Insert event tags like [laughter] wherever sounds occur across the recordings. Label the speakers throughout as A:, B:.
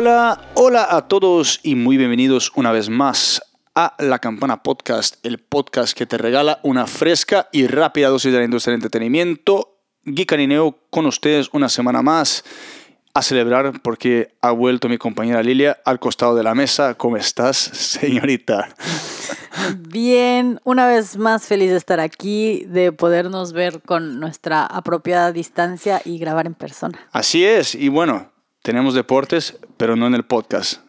A: Hola, hola a todos y muy bienvenidos una vez más a La Campana Podcast, el podcast que te regala una fresca y rápida dosis de la industria del entretenimiento. Geek Anineo con ustedes una semana más a celebrar porque ha vuelto mi compañera Lilia al costado de la mesa. ¿Cómo estás, señorita?
B: Bien, una vez más feliz de estar aquí, de podernos ver con nuestra apropiada distancia y grabar en persona.
A: Así es, y bueno, tenemos deportes, pero no en el podcast.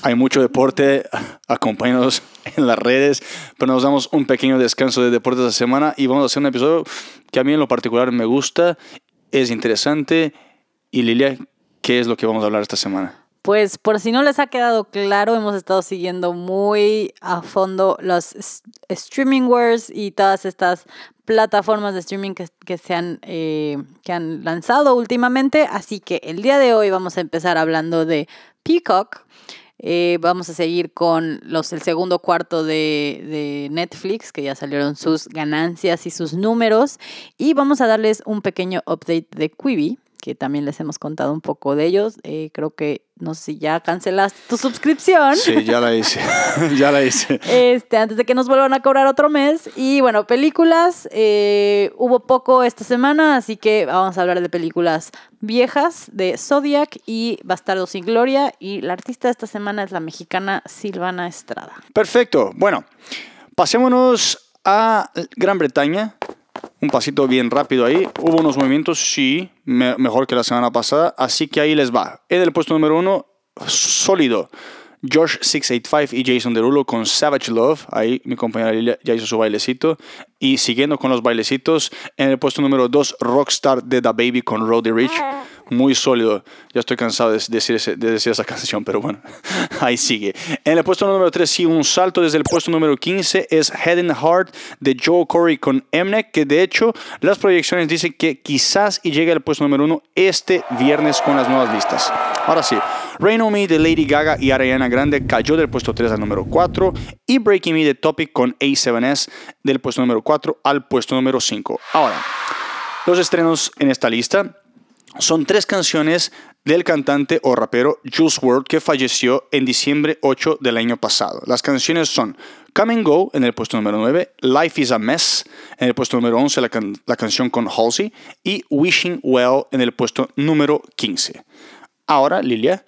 A: Hay mucho deporte, [laughs] acompáñanos en las redes, pero nos damos un pequeño descanso de deportes esta semana y vamos a hacer un episodio que a mí en lo particular me gusta, es interesante. Y Lilia, ¿qué es lo que vamos a hablar esta semana?
B: Pues por si no les ha quedado claro, hemos estado siguiendo muy a fondo los streaming wars y todas estas plataformas de streaming que, se han, eh, que han lanzado últimamente. Así que el día de hoy vamos a empezar hablando de Peacock. Eh, vamos a seguir con los, el segundo cuarto de, de, Netflix, que ya salieron sus ganancias y sus números. Y vamos a darles un pequeño update de Quibi, que también les hemos contado un poco de ellos. Eh, creo que, no sé si ya cancelaste tu suscripción.
A: Sí, ya la hice, [laughs] ya la hice.
B: Este, antes de que nos vuelvan a cobrar otro mes. Y bueno, películas, eh, hubo poco esta semana, así que vamos a hablar de películas viejas de Zodiac y Bastardo sin Gloria. Y la artista de esta semana es la mexicana Silvana Estrada.
A: Perfecto, bueno, pasémonos a Gran Bretaña un pasito bien rápido ahí. Hubo unos movimientos, sí, mejor que la semana pasada. Así que ahí les va. En el puesto número uno, sólido. Josh 685 y Jason Derulo con Savage Love. Ahí mi compañera Lilia ya hizo su bailecito. Y siguiendo con los bailecitos, en el puesto número 2, Rockstar de The Baby con Roddy Rich muy sólido. Ya estoy cansado de decir, de decir esa [laughs] canción, pero bueno, [laughs] ahí sigue. En el puesto número 3, sí, un salto desde el puesto número 15 es Head and Heart de Joe Corey con Mnek, que de hecho las proyecciones dicen que quizás y llegue al puesto número 1 este viernes con las nuevas listas. Ahora sí, Rain on Me de Lady Gaga y Ariana Grande cayó del puesto 3 al número 4 y Breaking Me de Topic con A7S del puesto número 4 al puesto número 5. Ahora, los estrenos en esta lista son tres canciones del cantante o rapero Juice WRLD que falleció en diciembre 8 del año pasado. Las canciones son Come and Go en el puesto número 9, Life is a Mess en el puesto número 11, la, la canción con Halsey, y Wishing Well en el puesto número 15. Ahora, Lilia,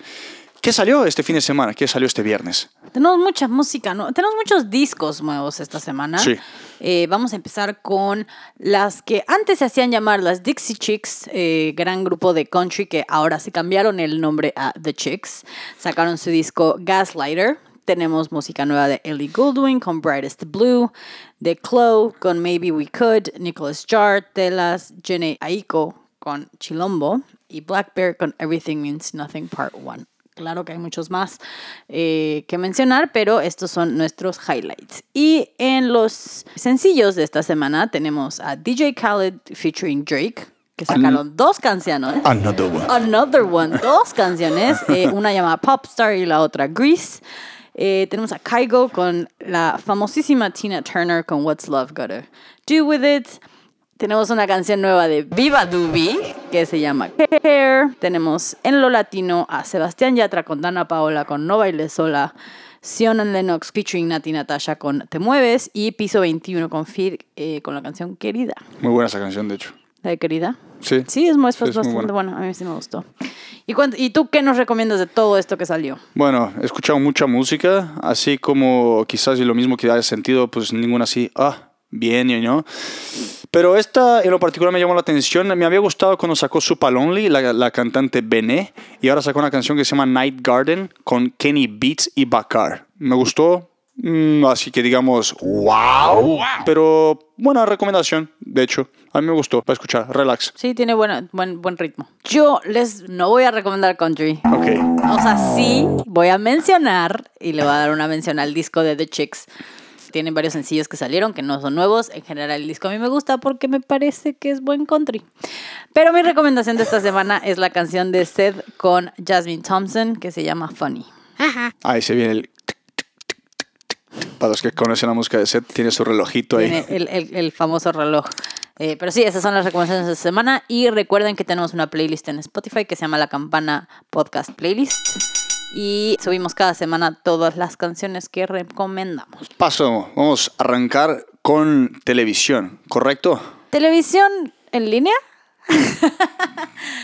A: ¿Qué salió este fin de semana? ¿Qué salió este viernes?
B: Tenemos mucha música, ¿no? Tenemos muchos discos nuevos esta semana.
A: Sí.
B: Eh, vamos a empezar con las que antes se hacían llamar las Dixie Chicks, eh, gran grupo de country que ahora se cambiaron el nombre a The Chicks. Sacaron su disco Gaslighter. Tenemos música nueva de Ellie Goulding con Brightest Blue, de Chloe con Maybe We Could, Nicholas Jar, Telas, Jenny Aiko con Chilombo y Black Bear con Everything Means Nothing Part 1. Claro que hay muchos más eh, que mencionar, pero estos son nuestros highlights. Y en los sencillos de esta semana tenemos a DJ Khaled featuring Drake, que sacaron dos canciones.
A: Another one.
B: Another one. Dos canciones. Eh, [laughs] una llamada Popstar y la otra Grease. Eh, tenemos a Kygo con la famosísima Tina Turner con What's Love Gotta Do With It. Tenemos una canción nueva de Viva Dubi que se llama Care. Tenemos en lo latino a Sebastián Yatra con Dana Paola con No Baile Sola. Sion and Lennox featuring Nati Natasha con Te Mueves y Piso 21 con Fid eh, con la canción Querida.
A: Muy buena esa canción, de hecho.
B: ¿La de Querida?
A: Sí.
B: Sí, es, muy, bastante buena. A mí sí me gustó. ¿Y, ¿Y tú qué nos recomiendas de todo esto que salió?
A: Bueno, he escuchado mucha música, así como quizás y lo mismo que haya sentido, pues ninguna así, ah, bien, ¿no? Pero esta en lo particular me llamó la atención. Me había gustado cuando sacó Super Lonely, la, la cantante Bené, y ahora sacó una canción que se llama Night Garden con Kenny Beats y Bakar. Me gustó, mm, así que digamos, wow. Pero buena recomendación, de hecho. A mí me gustó para escuchar, relax.
B: Sí, tiene buena, buen, buen ritmo. Yo les no voy a recomendar country.
A: Ok.
B: O sea, sí voy a mencionar, y le voy a dar una mención al disco de The Chicks tienen varios sencillos que salieron que no son nuevos. En general, el disco a mí me gusta porque me parece que es buen country. Pero mi recomendación de esta semana es la canción de Seth con Jasmine Thompson que se llama Funny.
A: Ahí se viene el. Para los que conocen la música de Seth, tiene su relojito ahí.
B: Tiene el, el, el famoso reloj. Eh, pero sí, esas son las recomendaciones de esta semana. Y recuerden que tenemos una playlist en Spotify que se llama La Campana Podcast Playlist. Y subimos cada semana todas las canciones que recomendamos.
A: Paso, vamos a arrancar con televisión, ¿correcto?
B: ¿Televisión en línea? [laughs]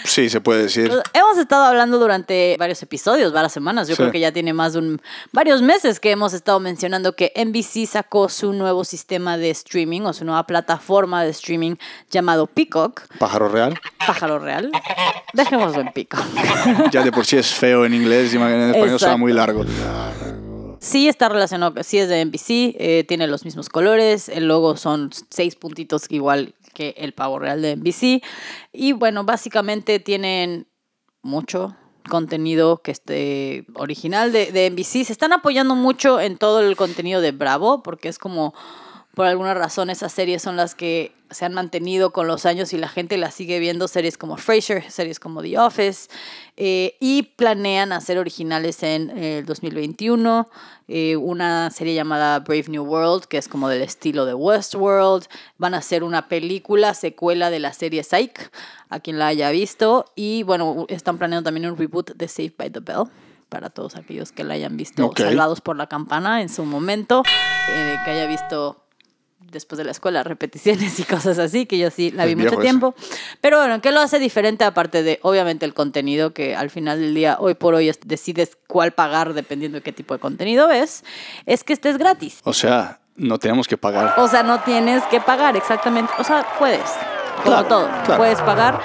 A: Sí, se puede decir.
B: Hemos estado hablando durante varios episodios, varias semanas. Yo
A: Sí.
B: creo que ya tiene más de un, varios meses que hemos estado mencionando que NBC sacó su nuevo sistema de streaming o su nueva plataforma de streaming llamado Peacock,
A: Pájaro real.
B: pájaro real. Dejémoslo en Peacock. [laughs]
A: Ya de por sí es feo en inglés y en español será muy largo.
B: Sí está relacionado, sí es de NBC, eh, tiene los mismos colores, el logo son seis puntitos igual que el pavo real de NBC. Y bueno, básicamente tienen mucho contenido que esté original de, de NBC. Se están apoyando mucho en todo el contenido de Bravo, porque es como, por alguna razón, esas series son las que se han mantenido con los años y la gente las sigue viendo, series como Frasier, series como The Office, eh, y planean hacer originales en eh, el 2021, eh, una serie llamada Brave New World, que es como del estilo de Westworld, van a hacer una película, secuela de la serie Psych, a quien la haya visto, y bueno, están planeando también un reboot de Saved by the Bell. Para todos aquellos que la hayan visto salvados por la campana en su momento, que haya visto después de la escuela, repeticiones [laughs] y cosas así, que yo sí la vi mucho tiempo. Pero bueno, ¿qué lo hace diferente aparte de, obviamente, el contenido, que al final del día, hoy por hoy, es- decides cuál pagar dependiendo de qué tipo de contenido es? Es que estés gratis.
A: O sea, no tenemos que pagar.
B: O sea, no tienes que pagar exactamente. O sea, puedes, como
A: Claro,
B: todo,
A: claro.
B: puedes pagar.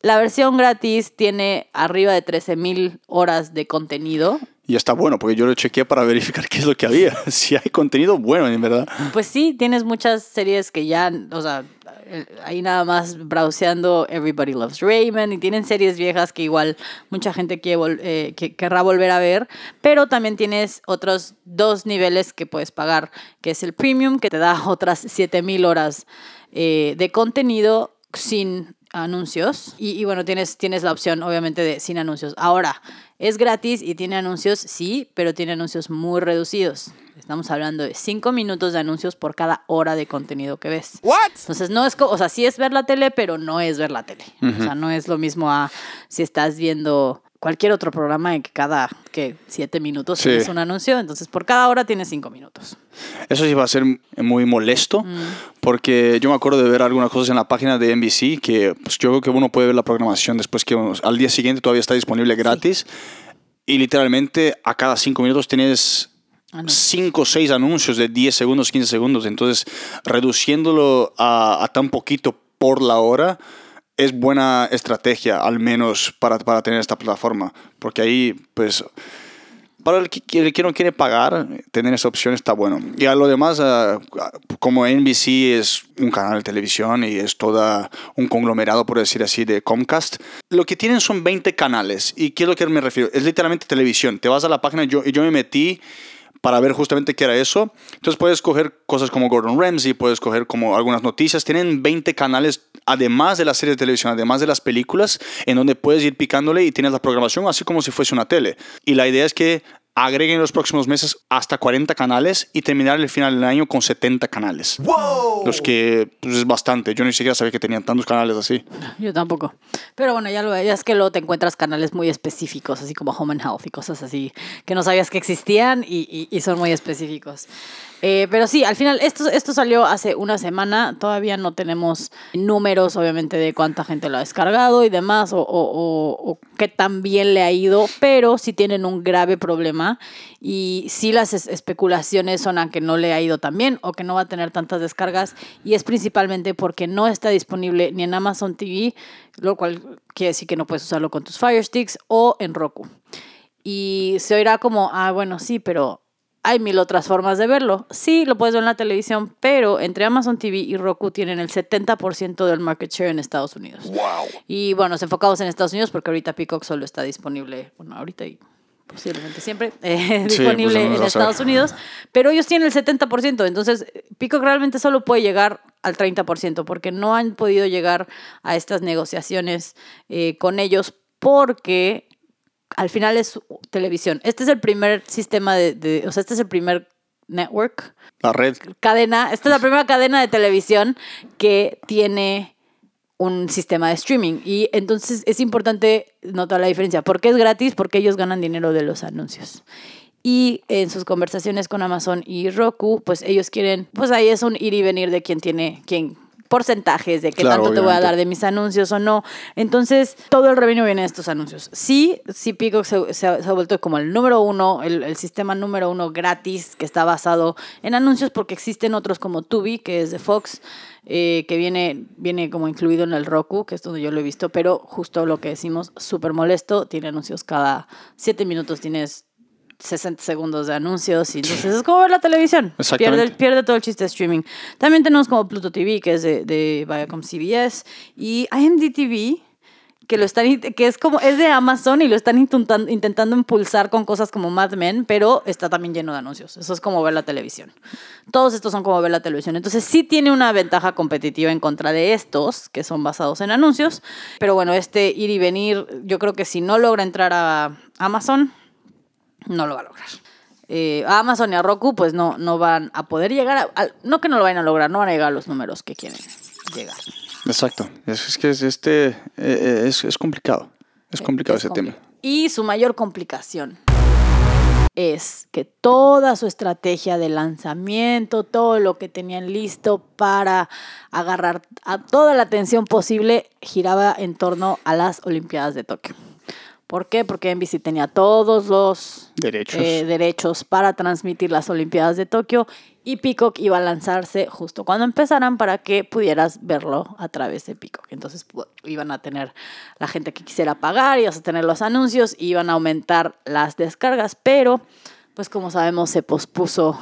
B: La versión gratis tiene arriba de 13.000 horas de contenido.
A: Y está bueno, porque yo lo chequeé para [laughs] verificar qué es lo que había. [laughs] Si hay contenido bueno, en verdad.
B: Pues sí, tienes muchas series que ya, o sea, eh, ahí nada más browseando Everybody Loves Raymond y tienen series viejas que igual mucha gente quiere eh, que querrá volver a ver, pero también tienes otros dos niveles que puedes pagar, que es el premium, que te da [laughs] otras 7000 horas eh, de contenido sin anuncios y, y bueno, tienes, tienes la opción obviamente de sin anuncios. Ahora, es gratis y tiene anuncios, sí, pero tiene anuncios muy reducidos. Estamos hablando de 5 minutos de anuncios por cada hora de contenido que ves. Entonces, no es, co- o sea, sí es ver la tele, pero no es ver la tele. O sea, no es lo mismo a si estás viendo cualquier otro programa en que cada que siete minutos
A: Sí.
B: tienes un anuncio. Entonces, por cada hora tienes cinco minutos.
A: Eso sí va a ser muy molesto, porque yo me acuerdo de ver algunas cosas en la página de NBC que pues, yo creo que uno puede ver la programación después que al día siguiente todavía está disponible gratis. Y literalmente a cada cinco minutos tienes
B: Anuncios.
A: 5 o 6 anuncios de 10 segundos, 15 segundos. Entonces, reduciéndolo a, a tan poquito por la hora es buena estrategia, al menos para, para tener esta plataforma. Porque ahí, pues, para el que, el que no quiere pagar, tener esa opción está bueno. Y a lo demás, ah, como NBC es un canal de televisión y es toda un conglomerado, por decir así, de Comcast, lo que tienen son 20 canales. ¿Y qué es lo que me refiero? Es literalmente televisión. Te vas a la página yo, y yo me metí para ver justamente qué era eso. Entonces puedes coger cosas como Gordon Ramsay, puedes coger como algunas noticias. Tienen 20 canales, además de las series de televisión, además de las películas, en donde puedes ir picándole y tienes la programación así como si fuese una tele. Y la idea es que agreguen en los próximos meses hasta 40 canales y terminar el final del año con 70 canales. Los que pues, es bastante. Yo ni siquiera sabía que tenían tantos canales así.
B: Yo tampoco. Pero bueno, ya lo ya es que luego te encuentras canales muy específicos, así como Home and Health y cosas así, que no sabías que existían y, y- y son muy específicos. Eh, pero sí, al final, esto, esto salió hace una semana. Todavía no tenemos números, obviamente, de cuánta gente lo ha descargado y demás, o, o- o- qué tan bien le ha ido, pero sí tienen un grave problema. Y sí, las es- especulaciones son a que no le ha ido tan bien o que no va a tener tantas descargas. Y es principalmente porque no está disponible ni en Amazon TV, lo cual quiere decir que no puedes usarlo con tus Fire Sticks o en Roku. Y se oirá como, ah, bueno, sí, pero hay mil otras formas de verlo. Sí, lo puedes ver en la televisión, pero entre Amazon TV y Roku tienen el 70% del market share en Estados Unidos.
A: ¡Wow!
B: Y bueno, nos enfocamos en Estados Unidos porque ahorita Peacock solo está disponible, bueno, ahorita y posiblemente siempre, [laughs] eh,
A: Sí,
B: disponible
A: pues, vamos
B: en Estados. Unidos, pero ellos tienen el 70%, entonces Peacock realmente solo puede llegar al 30% porque no han podido llegar a estas negociaciones eh, con ellos porque al final es televisión. Este es el primer sistema de, de- o sea, este es el primer network
A: La red.
B: cadena, esta es la primera cadena de televisión que tiene un sistema de streaming. Y entonces es importante notar la diferencia. ¿Por qué es gratis? Porque ellos ganan dinero de los anuncios. Y en sus conversaciones con Amazon y Roku, pues ellos quieren, pues ahí es un ir y venir de quién tiene, quién, porcentajes de qué
A: Claro,
B: tanto te voy a dar de mis anuncios o no. Entonces, todo el revenue viene de estos anuncios. Sí, sí, Peacock se, se ha, se ha vuelto como el número uno, el, el sistema número uno gratis que está basado en anuncios porque existen otros como Tubi, que es de Fox, eh, que viene, viene como incluido en el Roku, que es donde yo lo he visto, pero justo lo que decimos, súper molesto, tiene anuncios cada siete minutos, tienes 60 segundos de anuncios y entonces es como ver la televisión. Pierde, pierde todo el chiste de streaming. También tenemos como Pluto TV, que es de, de Viacom CBS, y IMDTV, que lo están que es como es de Amazon y lo están intentan- intentando impulsar con cosas como Mad Men, pero está también lleno de anuncios. Eso es como ver la televisión. Todos estos son como ver la televisión. Entonces sí tiene una ventaja competitiva en contra de estos, que son basados en anuncios. Pero bueno, este ir y venir, yo creo que si no logra entrar a Amazon, no lo va a lograr. Eh, a Amazon y a Roku, pues no, no van a poder llegar a, al- No que no lo vayan a lograr, no van a llegar a los números que quieren llegar.
A: Exacto. Es, es que es, este, eh, es, es complicado. Es complicado
B: Es
A: ese tema.
B: Y su mayor complicación es que toda su estrategia de lanzamiento, todo lo que tenían listo para agarrar a toda la atención posible, giraba en torno a las Olimpiadas de Tokio. ¿Por qué? Porque NBC tenía todos los
A: Derechos.
B: eh, derechos para transmitir las Olimpiadas de Tokio y Peacock iba a lanzarse justo cuando empezaran para que pudieras verlo a través de Peacock. Entonces iban a tener la gente que quisiera pagar, ibas a tener los anuncios, iban a aumentar las descargas, pero pues como sabemos se pospuso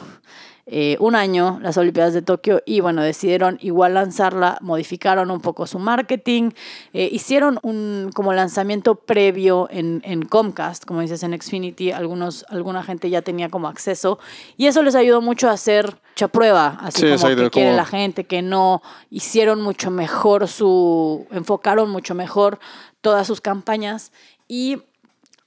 B: eh, un año las Olimpiadas de Tokio y bueno, decidieron igual lanzarla, modificaron un poco su marketing, eh, hicieron un como lanzamiento previo en, en Comcast, como dices en Xfinity, algunos, alguna gente ya tenía como acceso y eso les ayudó mucho a hacer mucha prueba, así
A: Sí,
B: como
A: exacto,
B: que quiere
A: como-
B: la gente, que no hicieron mucho mejor su, enfocaron mucho mejor todas sus campañas y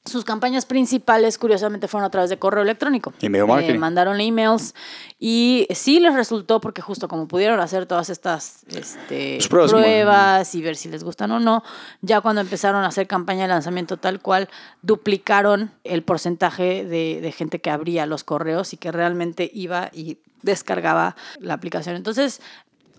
B: sus campañas principales, curiosamente, fueron a través de correo electrónico.
A: Email
B: Eh,
A: marketing.
B: mandaron emails y sí les resultó porque justo como pudieron hacer todas estas este,
A: Pues pruebas,
B: pruebas y ver si les gustan o no, ya cuando empezaron a hacer campaña de lanzamiento tal cual, duplicaron el porcentaje de, de gente que abría los correos y que realmente iba y descargaba la aplicación. Entonces,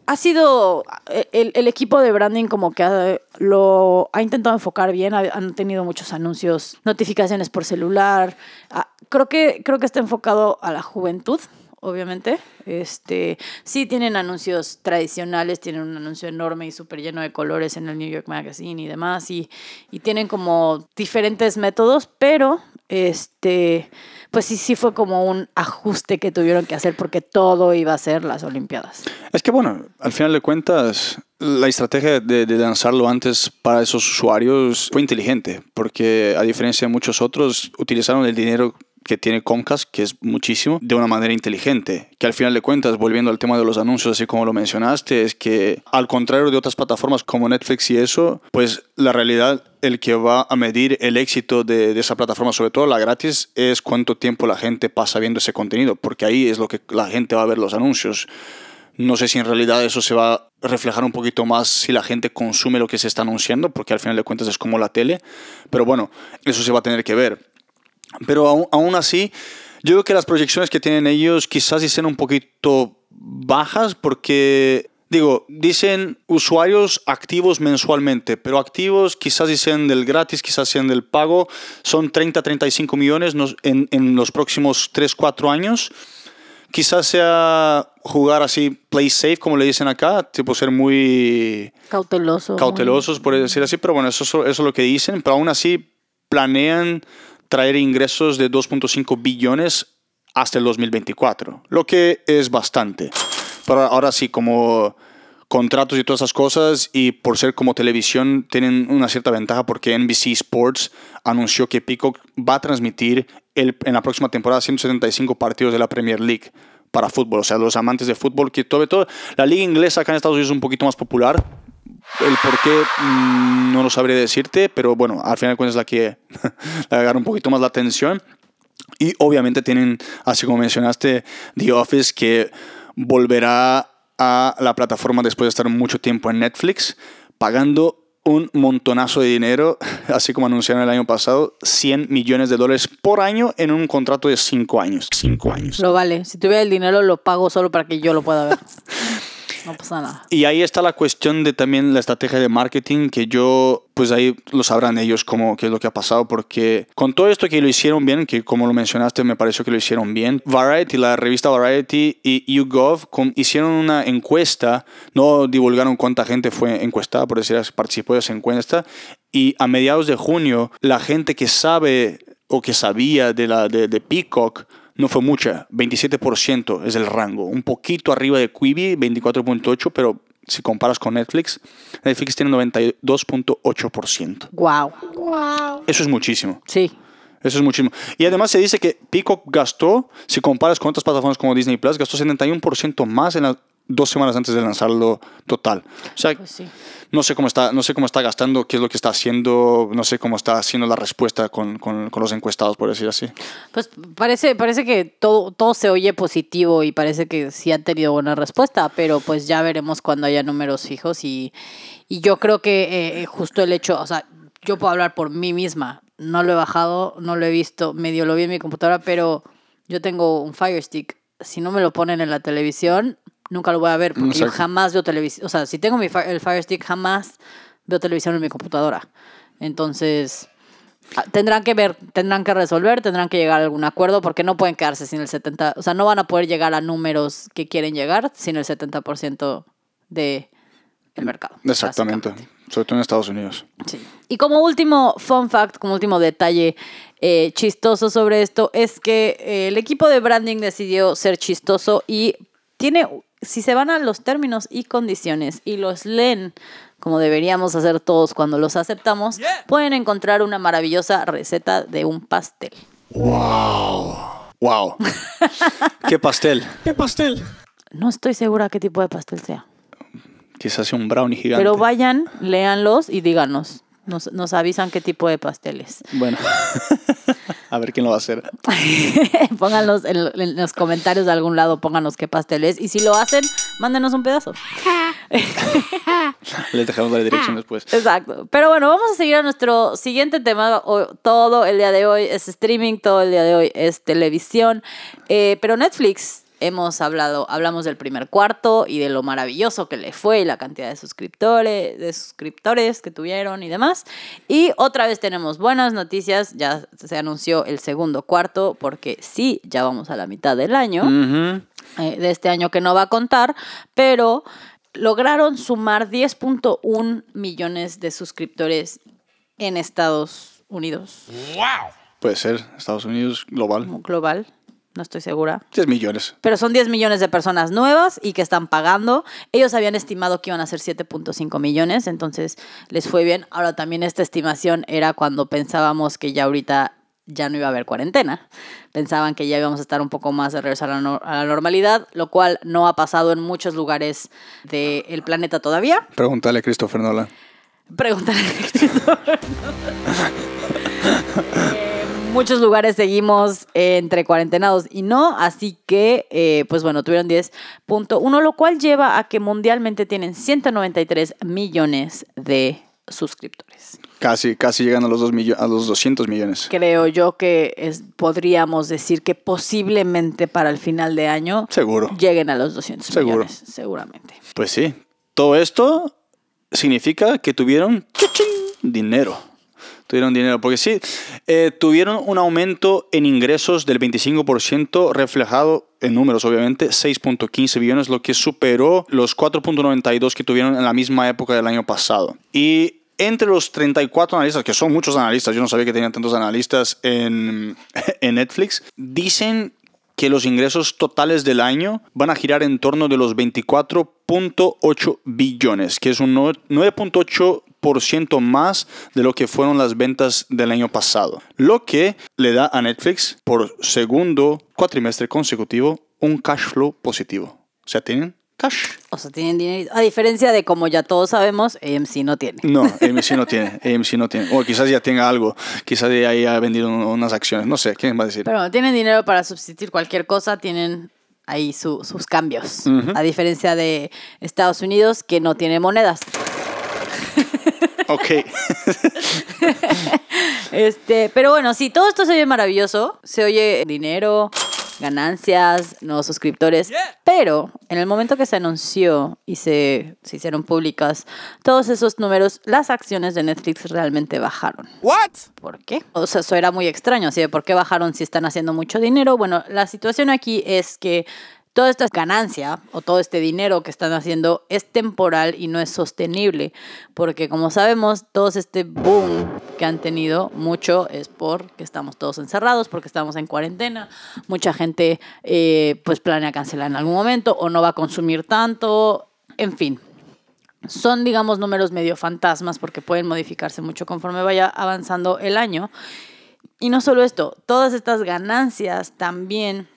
B: ha sido el, el equipo de branding como que ha- lo ha intentado enfocar bien, ha- han tenido muchos anuncios, notificaciones por celular. Ah, creo que creo que está enfocado a la juventud, obviamente. Este, sí tienen anuncios tradicionales, tienen un anuncio enorme y súper lleno de colores en el New York Magazine y demás y, y tienen como diferentes métodos, pero este pues sí, sí fue como un ajuste que tuvieron que hacer porque todo iba a ser las Olimpiadas.
A: Es que bueno, al final de cuentas, la estrategia de, lanzarlo antes para esos usuarios fue inteligente, porque a diferencia de muchos otros, utilizaron el dinero que tiene Comcast, que es muchísimo, de una manera inteligente. Que al final de cuentas, volviendo al tema de los anuncios, así como lo mencionaste, es que al contrario de otras plataformas como Netflix y eso, pues la realidad, el que va a medir el éxito de, de esa plataforma, sobre todo la gratis, es cuánto tiempo la gente pasa viendo ese contenido, porque ahí es lo que la gente va a ver los anuncios. No sé si en realidad eso se va a reflejar un poquito más si la gente consume lo que se está anunciando, porque al final de cuentas es como la tele. Pero bueno, eso se va a tener que ver. Pero aún, aún así, yo creo que las proyecciones que tienen ellos quizás sean un poquito bajas porque, digo, dicen usuarios activos mensualmente, pero activos quizás dicen del gratis, quizás sean del pago, son 30, 35 millones en, en los próximos 3, 4 años. Quizás sea jugar así, play safe, como le dicen acá, tipo ser muy
B: Cauteloso.
A: cautelosos, por decir así, pero bueno, eso, eso es lo que dicen, pero aún así planean traer ingresos de 2.5 billones hasta el 2024, lo que es bastante. Pero ahora sí, como contratos y todas esas cosas, y por ser como televisión, tienen una cierta ventaja porque NBC Sports anunció que Peacock va a transmitir en la próxima temporada 175 partidos de la Premier League para fútbol, o sea, los amantes de fútbol, que todo, todo la liga inglesa acá en Estados Unidos es un poquito más popular, el por qué mm, no lo sabría decirte, pero bueno, al final de cuentas es la que [laughs] le agarra un poquito más la atención. Y obviamente tienen, así como mencionaste, The Office, que volverá a la plataforma después de estar mucho tiempo en Netflix. pagando un montonazo de dinero, [laughs] así como anunciaron el año pasado, 100 millones de dólares por año en un contrato de 5 años. 5 años.
B: Lo vale. Si tuviera el dinero, lo pago solo para que yo lo pueda ver. No pasa nada.
A: Y ahí está la cuestión de también la estrategia de marketing, que yo, pues ahí lo sabrán ellos cómo, qué es lo que ha pasado, porque con todo esto que lo hicieron bien, que como lo mencionaste me pareció que lo hicieron bien, Variety, la revista Variety y YouGov com- hicieron una encuesta, no divulgaron cuánta gente fue encuestada, por decir, participó de esa encuesta, y a mediados de junio la gente que sabe o que sabía de, la, de, de Peacock no fue mucha, 27% es el rango, un poquito arriba de Quibi, 24.8, pero si comparas con Netflix, Netflix tiene 92.8%.
B: Wow.
A: Eso es muchísimo.
B: Sí.
A: Eso es muchísimo. Y además se dice que Peacock gastó, si comparas con otras plataformas como Disney Plus, gastó 71% más en las dos semanas antes de lanzarlo total. O sea,
B: Pues sí.
A: no sé cómo está, no sé cómo está gastando, qué es lo que está haciendo, no sé cómo está haciendo la respuesta con, con- con los encuestados, por decir así.
B: Pues parece, parece que todo, todo se oye positivo y parece que sí ha tenido buena respuesta, pero pues ya veremos cuando haya números fijos y, y yo creo que eh, justo el hecho, o sea, yo puedo hablar por mí misma, no lo he bajado, no lo he visto, medio lo vi en mi computadora, pero yo tengo un Fire Stick, si no me lo ponen en la televisión, nunca lo voy a ver, porque yo jamás veo televisión, o sea, si tengo mi Fi- el Fire Stick, jamás veo televisión en mi computadora. Entonces, ah, tendrán que ver, tendrán que resolver, tendrán que llegar a algún acuerdo, porque no pueden quedarse sin el 70%, o sea, no van a poder llegar a números que quieren llegar sin el 70% de el mercado.
A: Exactamente. Sobre todo en Estados Unidos.
B: Sí. Y como último fun fact, como último detalle eh, chistoso sobre esto, es que eh, el equipo de branding decidió ser chistoso y tiene, si se van a los términos y condiciones y los leen como deberíamos hacer todos cuando los aceptamos, pueden encontrar una maravillosa receta de un pastel.
A: ¡Wow! [laughs] ¡Qué pastel!
C: ¿Qué pastel?
B: No estoy segura qué tipo de pastel sea.
A: Quizás sea un brownie gigante.
B: Pero vayan, léanlos y díganos. Nos, nos avisan qué tipo de pasteles.
A: Bueno, [laughs] a ver quién lo va a hacer. [laughs]
B: Pónganlos en, lo- en los comentarios de algún lado, pónganos qué pastel es. Y si lo hacen, mándenos un pedazo. [laughs]
A: Les dejamos la dirección después.
B: Exacto. Pero bueno, vamos a seguir a nuestro siguiente tema. O- Todo el día de hoy es streaming, todo el día de hoy es televisión. Eh, pero Netflix, hemos hablado, hablamos del primer cuarto y de lo maravilloso que le fue y la cantidad de suscriptores, de suscriptores que tuvieron y demás. Y otra vez tenemos buenas noticias. Ya se anunció el segundo cuarto porque sí, ya vamos a la mitad del año eh, de este año que no va a contar, pero lograron sumar 10.1 millones de suscriptores en Estados Unidos,
A: Puede ser, Estados Unidos, global.
B: como global, no estoy segura.
A: 10 millones.
B: Pero son 10 millones de personas nuevas y que están pagando. Ellos habían estimado que iban a ser 7.5 millones, entonces les fue bien. Ahora también esta estimación era cuando pensábamos que ya ahorita ya no iba a haber cuarentena. Pensaban que ya íbamos a estar un poco más de regreso a la, no- a la normalidad, lo cual no ha pasado en muchos lugares del planeta todavía.
A: Pregúntale a Christopher Nolan.
B: Pregúntale a Christopher. En [laughs] muchos lugares seguimos eh, entre cuarentenados y no, así que, eh, pues bueno, tuvieron 10.1, lo cual lleva a que mundialmente tienen 193 millones de suscriptores.
A: Casi, casi llegan a los, dos a los 200 millones.
B: Creo yo que es, podríamos decir que posiblemente para el final de año
A: Seguro.
B: lleguen a los 200
A: Seguro.
B: millones, seguramente.
A: Pues sí. Todo esto significa que tuvieron ¡chuchín! dinero. Tuvieron dinero, porque sí, eh, tuvieron un aumento en ingresos del 25%, reflejado en números, obviamente, 6.15 billones, lo que superó los 4.92 que tuvieron en la misma época del año pasado. Y entre los 34 analistas, que son muchos analistas, yo no sabía que tenían tantos analistas en, [laughs] en Netflix, dicen que los ingresos totales del año van a girar en torno de los 24.8 billones, que es un 9.8% más de lo que fueron las ventas del año pasado, lo que le da a Netflix por segundo cuatrimestre consecutivo un cash flow positivo. O sea, tienen cash.
B: O sea, tienen dinero. A diferencia de como ya todos sabemos, AMC no tiene.
A: No, AMC no tiene, AMC no tiene. O quizás ya tenga algo, quizás ya haya vendido unas acciones, no sé, ¿quién va a decir?
B: Pero tienen dinero para substituir cualquier cosa, tienen ahí su- sus cambios. A diferencia de Estados Unidos, que no tiene monedas.
A: Ok. [laughs]
B: Este, pero bueno, sí, todo esto se oye maravilloso. Se oye dinero, ganancias, nuevos suscriptores. Pero en el momento que se anunció y se, se hicieron públicas todos esos números, las acciones de Netflix realmente bajaron.
C: What?
B: ¿Por qué? O sea, eso era muy extraño. Así de, ¿por qué bajaron si están haciendo mucho dinero? Bueno, la situación aquí es que toda esta ganancia o todo este dinero que están haciendo es temporal y no es sostenible, porque como sabemos, todo este boom que han tenido mucho es porque estamos todos encerrados, porque estamos en cuarentena, mucha gente eh, pues planea cancelar en algún momento o no va a consumir tanto, en fin. Son, digamos, números medio fantasmas porque pueden modificarse mucho conforme vaya avanzando el año. Y no solo esto, todas estas ganancias también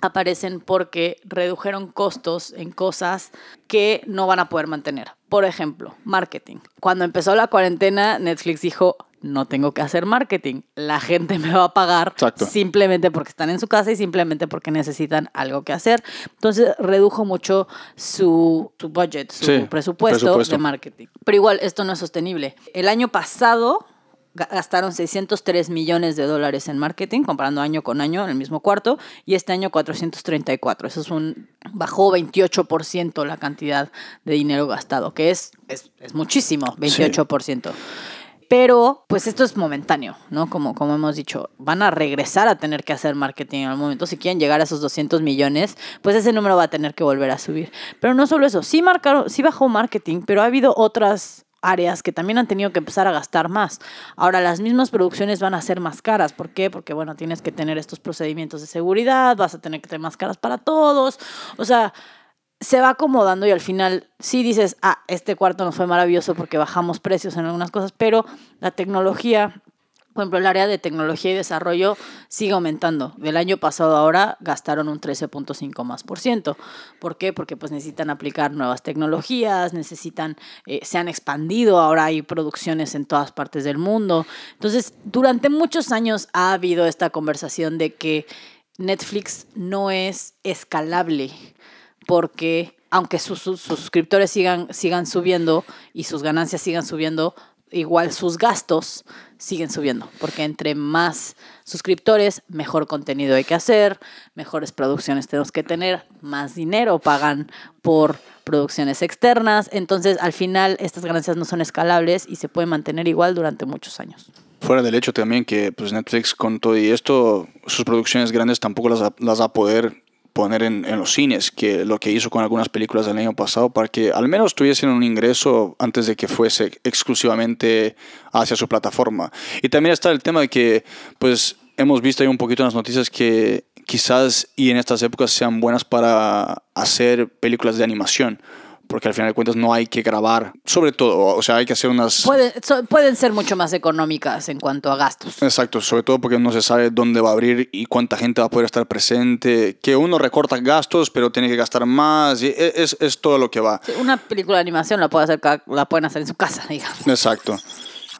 B: aparecen porque redujeron costos en cosas que no van a poder mantener. Por ejemplo, marketing. Cuando empezó la cuarentena, Netflix dijo, no tengo que hacer marketing. La gente me va a pagar
A: Exacto.
B: simplemente porque están en su casa y simplemente porque necesitan algo que hacer. Entonces redujo mucho su, su budget, su
A: Sí,
B: presupuesto,
A: presupuesto.
B: de marketing. Pero igual, esto no es sostenible. El año pasado gastaron 603 millones de dólares en marketing, comparando año con año en el mismo cuarto, y este año 434. Eso es un bajó 28% la cantidad de dinero gastado, que es, es, es muchísimo, 28%. Pero, pues esto es momentáneo, ¿no? Como, como hemos dicho, van a regresar a tener que hacer marketing en algún momento. Si quieren llegar a esos 200 millones, pues ese número va a tener que volver a subir. Pero no solo eso, sí, marcaron, sí bajó marketing, pero ha habido otras áreas que también han tenido que empezar a gastar más. Ahora, las mismas producciones van a ser más caras. ¿Por qué? Porque, bueno, tienes que tener estos procedimientos de seguridad, vas a tener que tener máscaras para todos. O sea, se va acomodando y al final sí dices, ah, este cuarto nos fue maravilloso porque bajamos precios en algunas cosas, pero la tecnología, por ejemplo, el área de tecnología y desarrollo sigue aumentando. Del año pasado ahora gastaron un 13.5 más por ciento. ¿Por qué? Porque pues necesitan aplicar nuevas tecnologías, necesitan, eh, se han expandido, ahora hay producciones en todas partes del mundo. Entonces, durante muchos años ha habido esta conversación de que Netflix no es escalable porque aunque sus, sus suscriptores sigan, sigan subiendo y sus ganancias sigan subiendo, igual sus gastos siguen subiendo, porque entre más suscriptores, mejor contenido hay que hacer, mejores producciones tenemos que tener, más dinero pagan por producciones externas, entonces al final estas ganancias no son escalables y se pueden mantener igual durante muchos años.
A: Fuera del hecho también que pues Netflix con todo y esto, sus producciones grandes tampoco las, las va a poder poner en, los cines, que lo que hizo con algunas películas del año pasado, para que al menos tuviesen un ingreso antes de que fuese exclusivamente hacia su plataforma. Y también está el tema de que, pues, hemos visto ahí un poquito en las noticias que quizás y en estas épocas sean buenas para hacer películas de animación, porque al final de cuentas no hay que grabar, sobre todo, o sea, hay que hacer unas...
B: Pueden, so- pueden ser mucho más económicas en cuanto a gastos.
A: Exacto, sobre todo porque no se sabe dónde va a abrir y cuánta gente va a poder estar presente, que uno recorta gastos, pero tiene que gastar más, y e- es, es todo lo que va.
B: Sí, Una película de animación la, puede hacer, la pueden hacer en su casa, [laughs] digamos.
A: Exacto.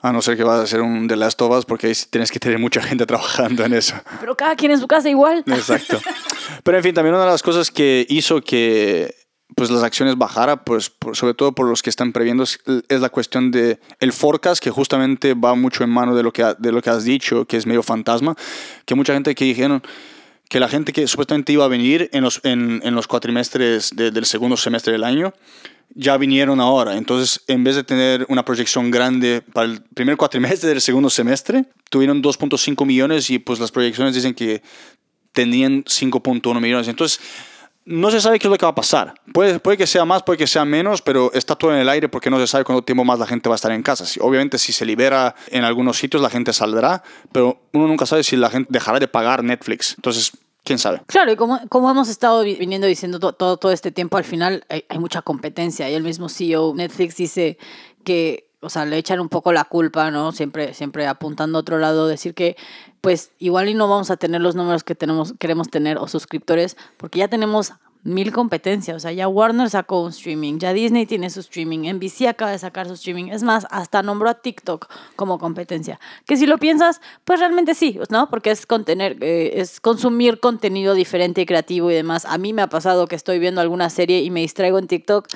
A: A no ser que vas a hacer un The Last of Us, porque ahí tienes que tener mucha gente [laughs] trabajando en eso.
B: Pero cada quien en su casa igual.
A: Exacto. [laughs] Pero en fin, también una de las cosas que hizo que pues las acciones bajara, pues sobre todo por los que están previendo, es, la cuestión de el forecast, que justamente va mucho en mano de lo que, de lo que has dicho, que es medio fantasma, que mucha gente que dijeron que la gente que supuestamente iba a venir en los, en, en los cuatrimestres de- del segundo semestre del año, ya vinieron ahora. Entonces, en vez de tener una proyección grande para el primer cuatrimestre del segundo semestre, tuvieron 2.5 millones y pues las proyecciones dicen que tenían 5.1 millones. Entonces, no se sabe qué es lo que va a pasar. Puede, puede que sea más, puede que sea menos, pero está todo en el aire porque no se sabe cuánto tiempo más la gente va a estar en casa. Si- obviamente, si se libera en algunos sitios, la gente saldrá, pero uno nunca sabe si la gente dejará de pagar Netflix. Entonces, quién sabe.
B: Claro, y como, como hemos estado vi- viniendo diciendo to- todo, todo este tiempo, al final hay, hay mucha competencia. Y el mismo CEO Netflix dice que, o sea, le echan un poco la culpa, ¿no? Siempre, siempre apuntando a otro lado, decir que, pues, igual y no vamos a tener los números que tenemos, queremos tener o suscriptores, porque ya tenemos mil competencias. O sea, ya Warner sacó un streaming, ya Disney tiene su streaming, NBC acaba de sacar su streaming. Es más, hasta nombró a TikTok como competencia. Que si lo piensas, pues realmente sí, ¿no? Porque es contener, eh, es consumir contenido diferente y creativo y demás. A mí me ha pasado que estoy viendo alguna serie y me distraigo en TikTok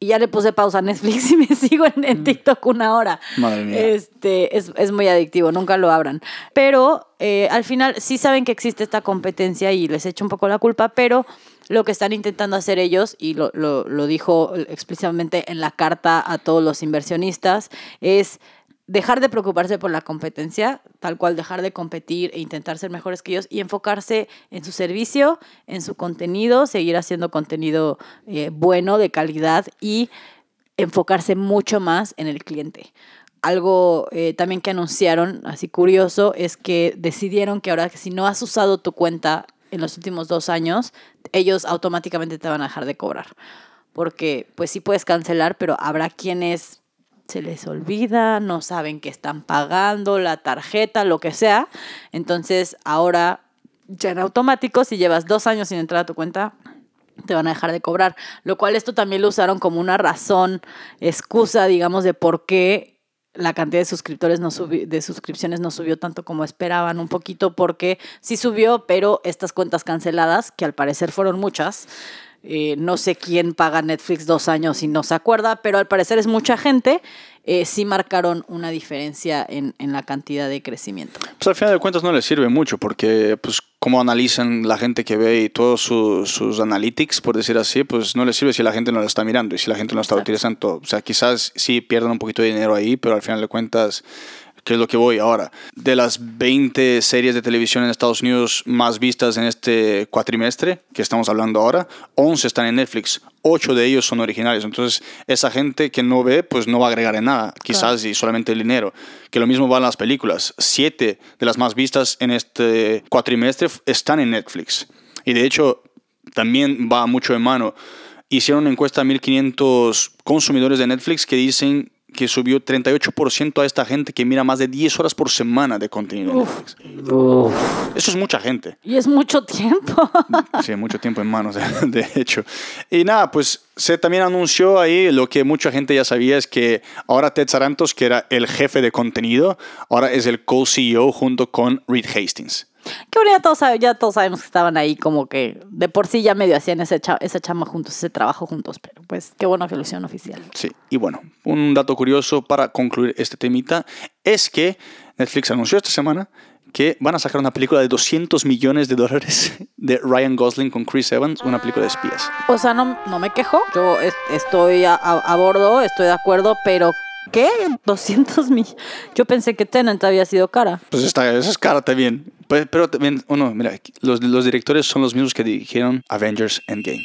B: Y ya le puse pausa a Netflix [laughs] y me sigo en, en TikTok una hora.
A: Madre mía.
B: Este, es, es muy adictivo, nunca lo abran. Pero eh, al final sí saben que existe esta competencia y les echo un poco la culpa, pero lo que están intentando hacer ellos, y lo, lo, lo dijo explícitamente en la carta a todos los inversionistas, es dejar de preocuparse por la competencia, tal cual dejar de competir e intentar ser mejores que ellos y enfocarse en su servicio, en su contenido, seguir haciendo contenido eh, bueno, de calidad y enfocarse mucho más en el cliente. Algo eh, también que anunciaron, así curioso, es que decidieron que ahora que si no has usado tu cuenta en los últimos dos años, ellos automáticamente te van a dejar de cobrar. Porque pues sí puedes cancelar, pero habrá quienes se les olvida, no saben que están pagando, la tarjeta, lo que sea. Entonces ahora ya en automático, si llevas dos años sin entrar a tu cuenta, te van a dejar de cobrar. Lo cual esto también lo usaron como una razón, excusa, digamos, de por qué la cantidad de suscriptores no subi- de suscripciones no subió tanto como esperaban, un poquito porque sí subió, pero estas cuentas canceladas, que al parecer fueron muchas, eh, no sé quién paga Netflix dos años y no se acuerda, pero al parecer es mucha gente, eh, sí marcaron una diferencia en, en la cantidad de crecimiento.
A: Pues al final de cuentas no les sirve mucho porque pues cómo analizan la gente que ve y todos sus, sus analytics, por decir así, pues no les sirve si la gente no lo está mirando y si la gente no lo está
B: Exacto.
A: utilizando. O sea, quizás sí pierdan un poquito de dinero ahí, pero al final de cuentas, ¿qué es lo que voy ahora? De las 20 series de televisión en Estados Unidos más vistas en este cuatrimestre que estamos hablando ahora, 11 están en Netflix, 8 de ellos son originales. Entonces, esa gente que no ve, pues no va a agregar en nada, quizás y solamente el dinero. Que lo mismo van las películas. 7 de las más vistas en este cuatrimestre están en Netflix. Y de hecho, también va mucho de mano. Hicieron una encuesta a 1500 consumidores de Netflix que dicen que subió 38% a esta gente que mira más de 10 horas por semana de contenido en Netflix. Eso es mucha gente.
B: Y es mucho tiempo. [laughs]
A: Sí, mucho tiempo en manos, [laughs] de hecho. Y nada, pues se también anunció ahí lo que mucha gente ya sabía, es que ahora Ted Sarantos, que era el jefe de contenido, ahora es el co-CEO junto con Reed Hastings.
B: Que bueno, ya todos, ya todos sabemos que estaban ahí como que de por sí ya medio hacían ese cha- esa chamba juntos, ese trabajo juntos, pero pues qué bueno que lo hicieron oficial.
A: Sí, y bueno, un dato curioso para concluir este temita es que Netflix anunció esta semana que van a sacar una película de 200 millones de dólares [laughs] de Ryan Gosling con Chris Evans, una película de espías.
B: O sea, no, no me quejo. Yo es- estoy a, a- a bordo, estoy de acuerdo, pero ¿qué? 200 mil. Yo pensé que Tenant había sido cara.
A: Pues está, eso es cara también. Pero, pero también, uno, mira, los, los directores son los mismos que dirigieron Avengers Endgame,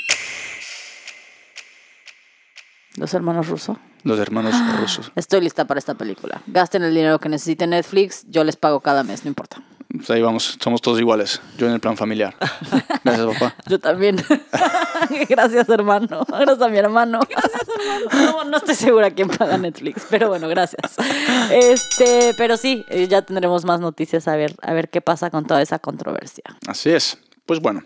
B: Los hermanos rusos.
A: los hermanos [gasps] rusos.
B: Estoy lista para esta película. Gasten el dinero que necesite Netflix, yo les pago cada mes, no importa.
A: Pues ahí vamos, somos todos iguales. Yo en el plan familiar. Gracias, papá. [laughs]
B: Yo también. [laughs] Gracias, hermano. Gracias a mi hermano. Gracias, hermano. [laughs] No, no estoy segura quién paga Netflix, pero bueno, gracias. Este, pero sí, eh, ya tendremos más noticias a ver, a ver qué pasa con toda esa controversia.
A: Así es. Pues bueno,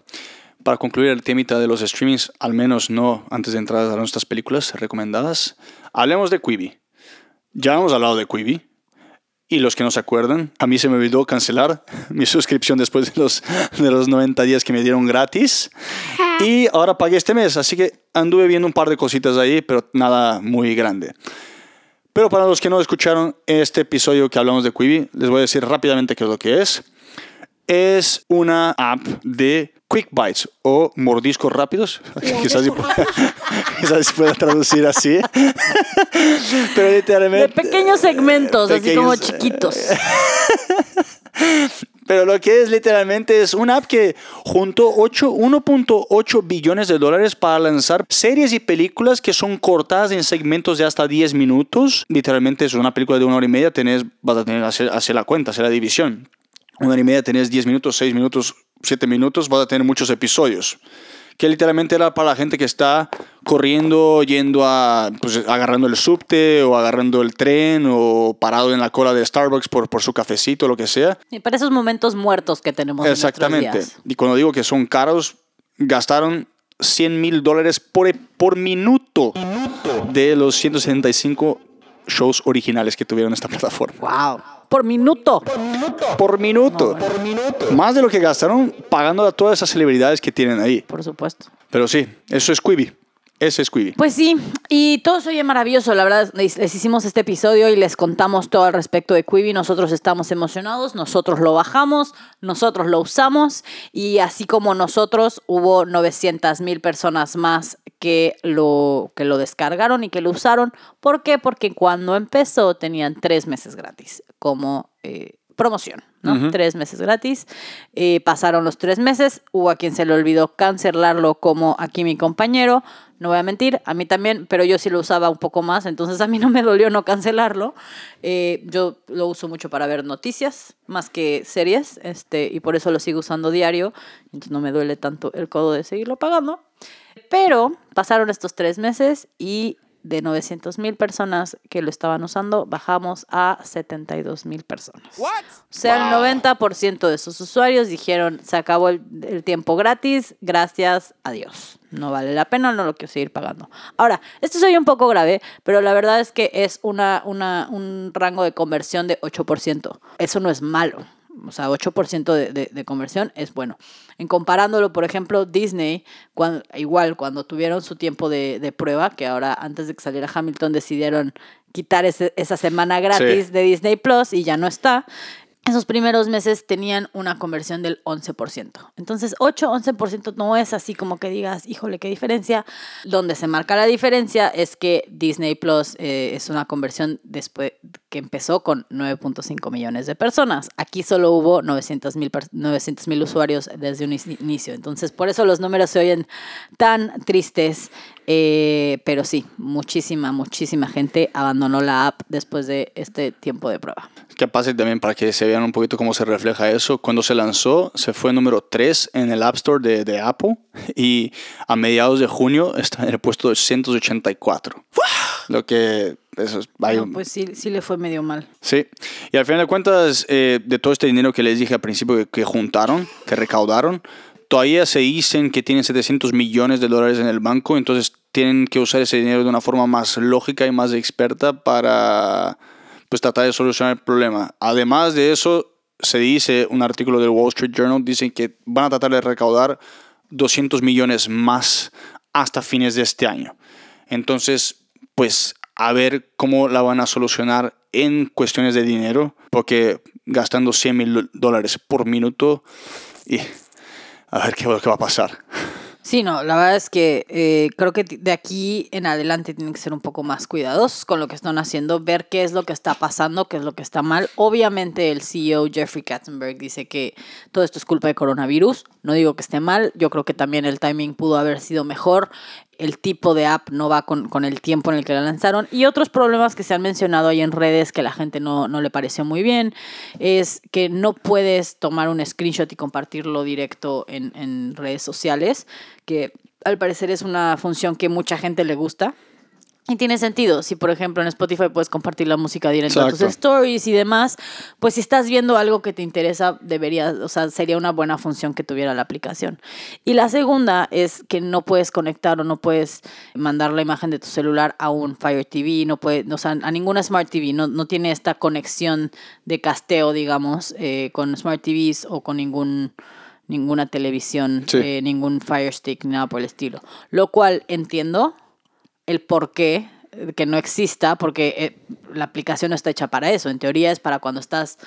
A: para concluir el temita de los streamings, al menos no antes de entrar a nuestras películas recomendadas, hablemos de Quibi. Ya hemos hablado de Quibi. Y los que no se acuerdan, a mí se me olvidó cancelar [laughs] mi suscripción después de los, de los 90 días que me dieron gratis. Y ahora pagué este mes, así que anduve viendo un par de cositas ahí, pero nada muy grande. Pero para los que no escucharon este episodio que hablamos de Quibi, les voy a decir rápidamente qué es lo que es. Es una app de Quick Bites o mordiscos rápidos. [laughs] quizás, si, [laughs] quizás se pueda traducir así. [laughs] Pero
B: De
A: literalmente...
B: pequeños segmentos, así como
A: pequeños,
B: chiquitos.
A: Pero lo que es literalmente es una app que juntó 8 1.8 billones de dólares para lanzar series y películas que son cortadas en segmentos de hasta 10 minutos. Literalmente es una película de una hora y media, tenés, vas a tener que hacer, hacer la cuenta, hacer la división. Una hora y media tenés 10 minutos, 6 minutos, 7 minutos, vas a tener muchos episodios. Que literalmente era para la gente que está corriendo, yendo a, pues, agarrando el subte o agarrando el tren o parado en la cola de Starbucks por, por su cafecito, lo que sea.
B: Y para esos momentos muertos que tenemos
A: Exactamente.
B: en días.
A: Y cuando digo que son caros, gastaron 100 mil dólares por, por minuto de los 175 shows originales que tuvieron esta plataforma.
B: Wow. Por minuto.
A: Por minuto. Más de lo que gastaron pagando a todas esas celebridades que tienen ahí.
B: Por supuesto.
A: Pero sí, eso es Quibi. Ese es Quibi.
B: Pues sí, y todo se oye maravilloso, la verdad, les, les hicimos este episodio y les contamos todo al respecto de Quibi, nosotros estamos emocionados, nosotros lo bajamos, nosotros lo usamos y así como nosotros hubo 900 mil personas más que lo, que lo descargaron y que lo usaron. ¿Por qué? Porque cuando empezó tenían tres meses gratis como... eh, promoción, ¿no? Tres meses gratis. Eh, pasaron los tres meses, hubo a quien se le olvidó cancelarlo como aquí mi compañero. No voy a mentir, a mí también, pero yo sí lo usaba un poco más, entonces a mí no me dolió no cancelarlo. Eh, yo lo uso mucho para ver noticias, más que series, este, y por eso lo sigo usando diario, entonces no me duele tanto el codo de seguirlo pagando. Pero pasaron estos tres meses y de 900 mil personas que lo estaban usando, bajamos a 72 mil personas. O sea, el 90% de sus usuarios dijeron, se acabó el, el tiempo gratis, gracias a Dios. No vale la pena, no lo quiero seguir pagando. Ahora, esto soy un poco grave, pero la verdad es que es una, una, un rango de conversión de 8%. Eso no es malo. O sea, 8% de, de, de, conversión es bueno. En comparándolo, por ejemplo, Disney, cuando, igual cuando tuvieron su tiempo de, de, prueba, que ahora antes de que saliera Hamilton decidieron quitar ese, esa semana gratis sí. de Disney Plus y ya no está. Esos primeros meses tenían una conversión del 11%. Entonces, 8-11% no es así como que digas, híjole, qué diferencia. Donde se marca la diferencia es que Disney Plus eh, es una conversión después que empezó con 9.5 millones de personas. Aquí solo hubo 900 mil 900, usuarios desde un inicio. Entonces, por eso los números se oyen tan tristes. Eh, pero sí, muchísima, muchísima gente abandonó la app después de este tiempo de prueba.
A: Que pase también para que se vean un poquito cómo se refleja eso. Cuando se lanzó, se fue número 3 en el App Store de, de Apple [laughs] y a mediados de junio está en el puesto de 184. Lo que eso es,
B: no, pues sí, sí le fue medio mal.
A: Sí, y al final de cuentas, eh, de todo este dinero que les dije al principio que, que juntaron, que recaudaron, todavía se dicen que tienen 700 millones de dólares en el banco, entonces tienen que usar ese dinero de una forma más lógica y más experta para pues, tratar de solucionar el problema. Además de eso, se dice, un artículo del Wall Street Journal, dicen que van a tratar de recaudar 200 millones más hasta fines de este año. Entonces, pues a ver cómo la van a solucionar en cuestiones de dinero, porque gastando 100 mil dólares por minuto y a ver qué, qué va a pasar.
B: Sí, no, la verdad es que eh, creo que de aquí en adelante tienen que ser un poco más cuidadosos con lo que están haciendo, ver qué es lo que está pasando, qué es lo que está mal. Obviamente el CEO Jeffrey Katzenberg dice que todo esto es culpa de coronavirus. No digo que esté mal, yo creo que también el timing pudo haber sido mejor el tipo de app no va con, con, el tiempo en el que la lanzaron. Y otros problemas que se han mencionado ahí en redes que la gente no, no le pareció muy bien es que no puedes tomar un screenshot y compartirlo directo en, en redes sociales, que al parecer es una función que mucha gente le gusta. Y tiene sentido, si por ejemplo en Spotify puedes compartir la música directa a tus stories y demás, pues si estás viendo algo que te interesa, debería, o sea, sería una buena función que tuviera la aplicación. Y la segunda es que no puedes conectar o no puedes mandar la imagen de tu celular a un Fire TV, no puede, o sea, a ninguna Smart TV, no, no tiene esta conexión de casteo, digamos, eh, con Smart TVs o con ningún ninguna televisión, sí. eh, ningún Fire Stick, nada por el estilo. Lo cual entiendo, el por qué que no exista, porque eh, la aplicación no está hecha para eso. En teoría es para cuando estás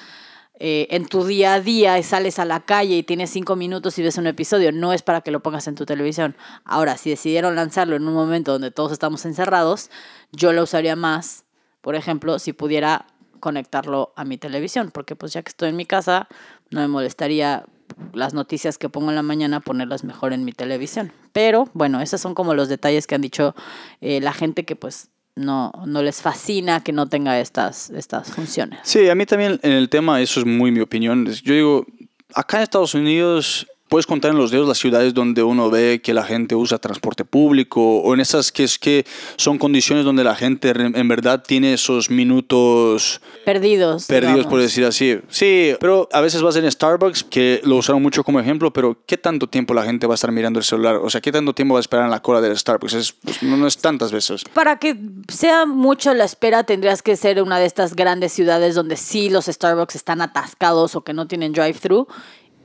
B: eh, en tu día a día y sales a la calle y tienes cinco minutos y ves un episodio. No es para que lo pongas en tu televisión. Ahora, si decidieron lanzarlo en un momento donde todos estamos encerrados, yo lo usaría más, por ejemplo, si pudiera conectarlo a mi televisión, porque pues ya que estoy en mi casa, no me molestaría las noticias que pongo en la mañana ponerlas mejor en mi televisión. Pero bueno, esos son como los detalles que han dicho eh, la gente que pues no, no les fascina que no tenga estas, estas funciones.
A: Sí, a mí también en el tema, eso es muy mi opinión. Yo digo, acá en Estados Unidos puedes contar en los dedos las ciudades donde uno ve que la gente usa transporte público o en esas que, es que son condiciones donde la gente en verdad tiene esos minutos
B: perdidos.
A: Perdidos, digamos. por decir así. Sí, pero a veces vas en Starbucks, que lo usaron mucho como ejemplo, pero ¿qué tanto tiempo la gente va a estar mirando el celular? O sea, ¿qué tanto tiempo va a esperar en la cola del Starbucks? Es, pues, no, no es tantas veces.
B: Para que sea mucho la espera, tendrías que ser una de estas grandes ciudades donde sí los Starbucks están atascados o que no tienen drive-thru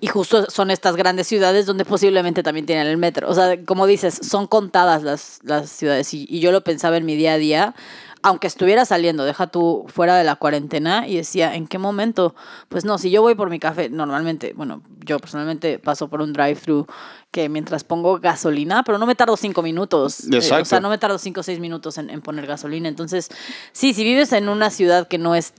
B: Y justo son estas grandes ciudades donde posiblemente también tienen el metro. O sea, como dices, son contadas las, las ciudades. Y, y yo lo pensaba en mi día a día aunque estuviera saliendo, deja tú fuera de la cuarentena y decía, ¿en qué momento? Pues no, si yo voy por mi café, normalmente, bueno, yo personalmente paso por un drive-thru que mientras pongo gasolina, pero no me tardo cinco minutos. eh, o
A: Exacto.
B: sea, no me tardo cinco o seis minutos en, en poner gasolina. Entonces, sí, si vives en una ciudad que no es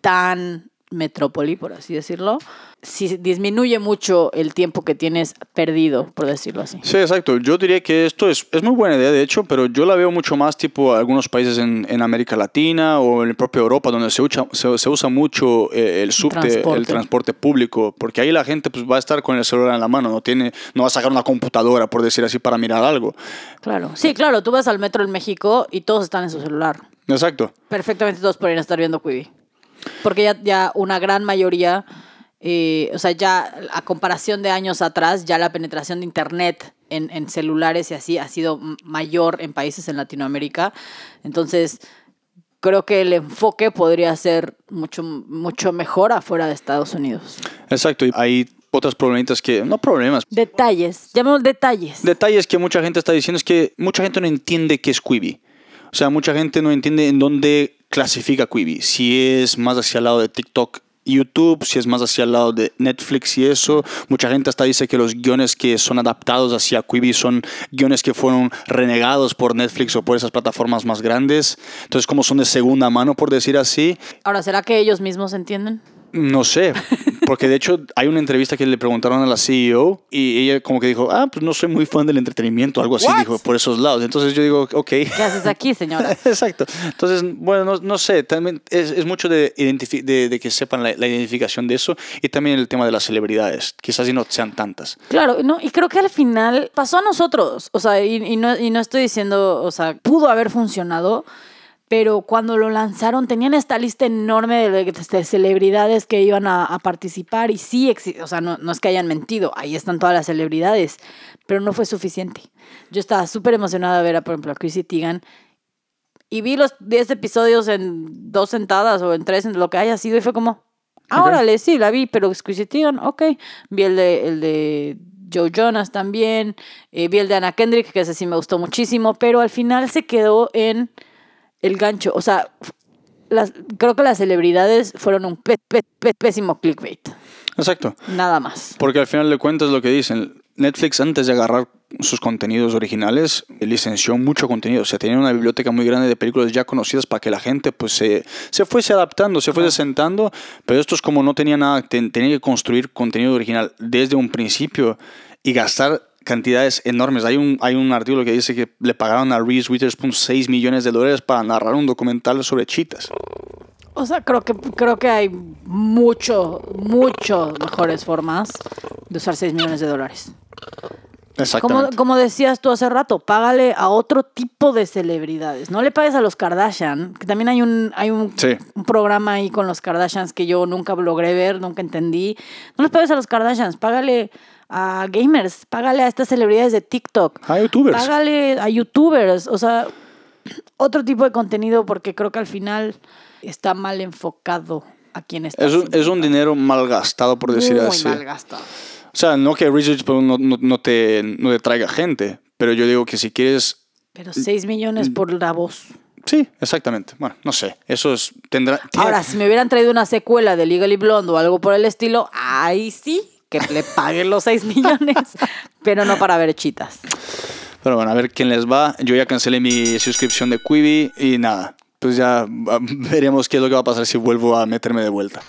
B: tan metrópoli, por así decirlo, sí disminuye mucho el tiempo que tienes perdido, por decirlo así.
A: Sí, exacto. Yo diría que esto es, es muy buena idea, de hecho, pero yo la veo mucho más tipo algunos países en, en América Latina o en la propia Europa, donde se usa, se, se usa mucho eh, el subte,
B: transporte.
A: el transporte público, porque ahí la gente pues, va a estar con el celular en la mano, no, tiene, no va a sacar una computadora, por decir así, para mirar algo.
B: Claro. Sí, claro, tú vas al metro en México y todos están en su celular.
A: Exacto.
B: Perfectamente todos podrían estar viendo Quibi. Porque ya, ya una gran mayoría, eh, o sea, ya a comparación de años atrás, ya la penetración de Internet en, en celulares y así ha sido mayor en países en Latinoamérica. Entonces, creo que el enfoque podría ser mucho, mucho mejor afuera de Estados Unidos.
A: Exacto. Y hay otras problemitas que, no problemas,
B: Detalles, llamemos detalles.
A: detalles que mucha gente está diciendo es que mucha gente no entiende qué es Quibi. O sea, mucha gente no entiende en dónde clasifica Quibi. Si es más hacia el lado de TikTok, YouTube, si es más hacia el lado de Netflix y eso. Mucha gente hasta dice que los guiones que son adaptados hacia Quibi son guiones que fueron renegados por Netflix o por esas plataformas más grandes. Entonces, como son de segunda mano, por decir así,
B: Ahora, ¿será que ellos mismos entienden?
A: No sé, porque de hecho hay una entrevista que le preguntaron a la CEO y ella como que dijo, ah, pues no soy muy fan del entretenimiento, algo así,
B: What?
A: dijo, por esos lados. Entonces yo digo, ok.
B: ¿Qué haces aquí, señora? [laughs]
A: Exacto. Entonces, bueno, no, no sé, también es, es mucho de, de, de que sepan la, la identificación de eso y también el tema de las celebridades, quizás y no sean tantas.
B: Claro, no, y creo que al final pasó a nosotros, o sea, y, y no, y no estoy diciendo, o sea, pudo haber funcionado, pero cuando lo lanzaron tenían esta lista enorme de, de celebridades que iban a, a participar y sí, o sea, no, no es que hayan mentido, ahí están todas las celebridades, pero no fue suficiente. Yo estaba súper emocionada de ver, a, por ejemplo, a Chrissy Teigen y vi los 10 episodios en dos sentadas o en tres, en lo que haya sido, y fue como, ah, órale, sí, la vi, pero es Chrissy Teigen, ok. Vi el de, el de Joe Jonas también, eh, vi el de Anna Kendrick, que ese sí me gustó muchísimo, pero al final se quedó en el gancho. O sea, las, creo que las celebridades fueron un pésimo clickbait.
A: Exacto.
B: Nada más.
A: Porque al final de cuentas lo que dicen, Netflix antes de agarrar sus contenidos originales licenció mucho contenido, o sea, tenía una biblioteca muy grande de películas ya conocidas para que la gente pues se, se fuese adaptando, se fuese sentando, pero estos como no tenían nada, ten- tenían que construir contenido original desde un principio y gastar cantidades enormes. Hay un, hay un artículo que dice que le pagaron a Reese Witherspoon 6 millones de dólares para narrar un documental sobre chitas.
B: O sea, creo que, creo que hay mucho, mucho mejores formas de usar 6 millones de dólares. Como,
A: Exactamente.
B: como decías tú hace rato, págale a otro tipo de celebridades. No le pagues a los Kardashian, que también hay un, hay un,
A: Sí.
B: un programa ahí con los Kardashians que yo nunca logré ver, nunca entendí. No les pagues a los Kardashians, págale a gamers, págale a estas celebridades de TikTok.
A: A youtubers.
B: Págale a youtubers, o sea, [clears throat] otro tipo de contenido porque creo que al final está mal enfocado a quien está.
A: Es un, es un dinero mal gastado, por decir
B: Muy
A: así.
B: mal gastado.
A: O sea, no que Research pues, no, no, no te, no te traiga gente, pero yo digo que si quieres...
B: Pero 6
A: Mm.
B: millones por la voz.
A: Sí, exactamente. Bueno, no sé. Eso es... Tendrá...
B: Ahora, si me hubieran traído una secuela de Legally Blonde o algo por el estilo, ahí sí, que le paguen los 6 millones, pero no para ver chitas.
A: Pero bueno, a ver quién les va. Yo ya cancelé mi suscripción de Quibi y nada. Pues ya ah, veremos qué es lo que va a pasar si vuelvo a meterme de vuelta.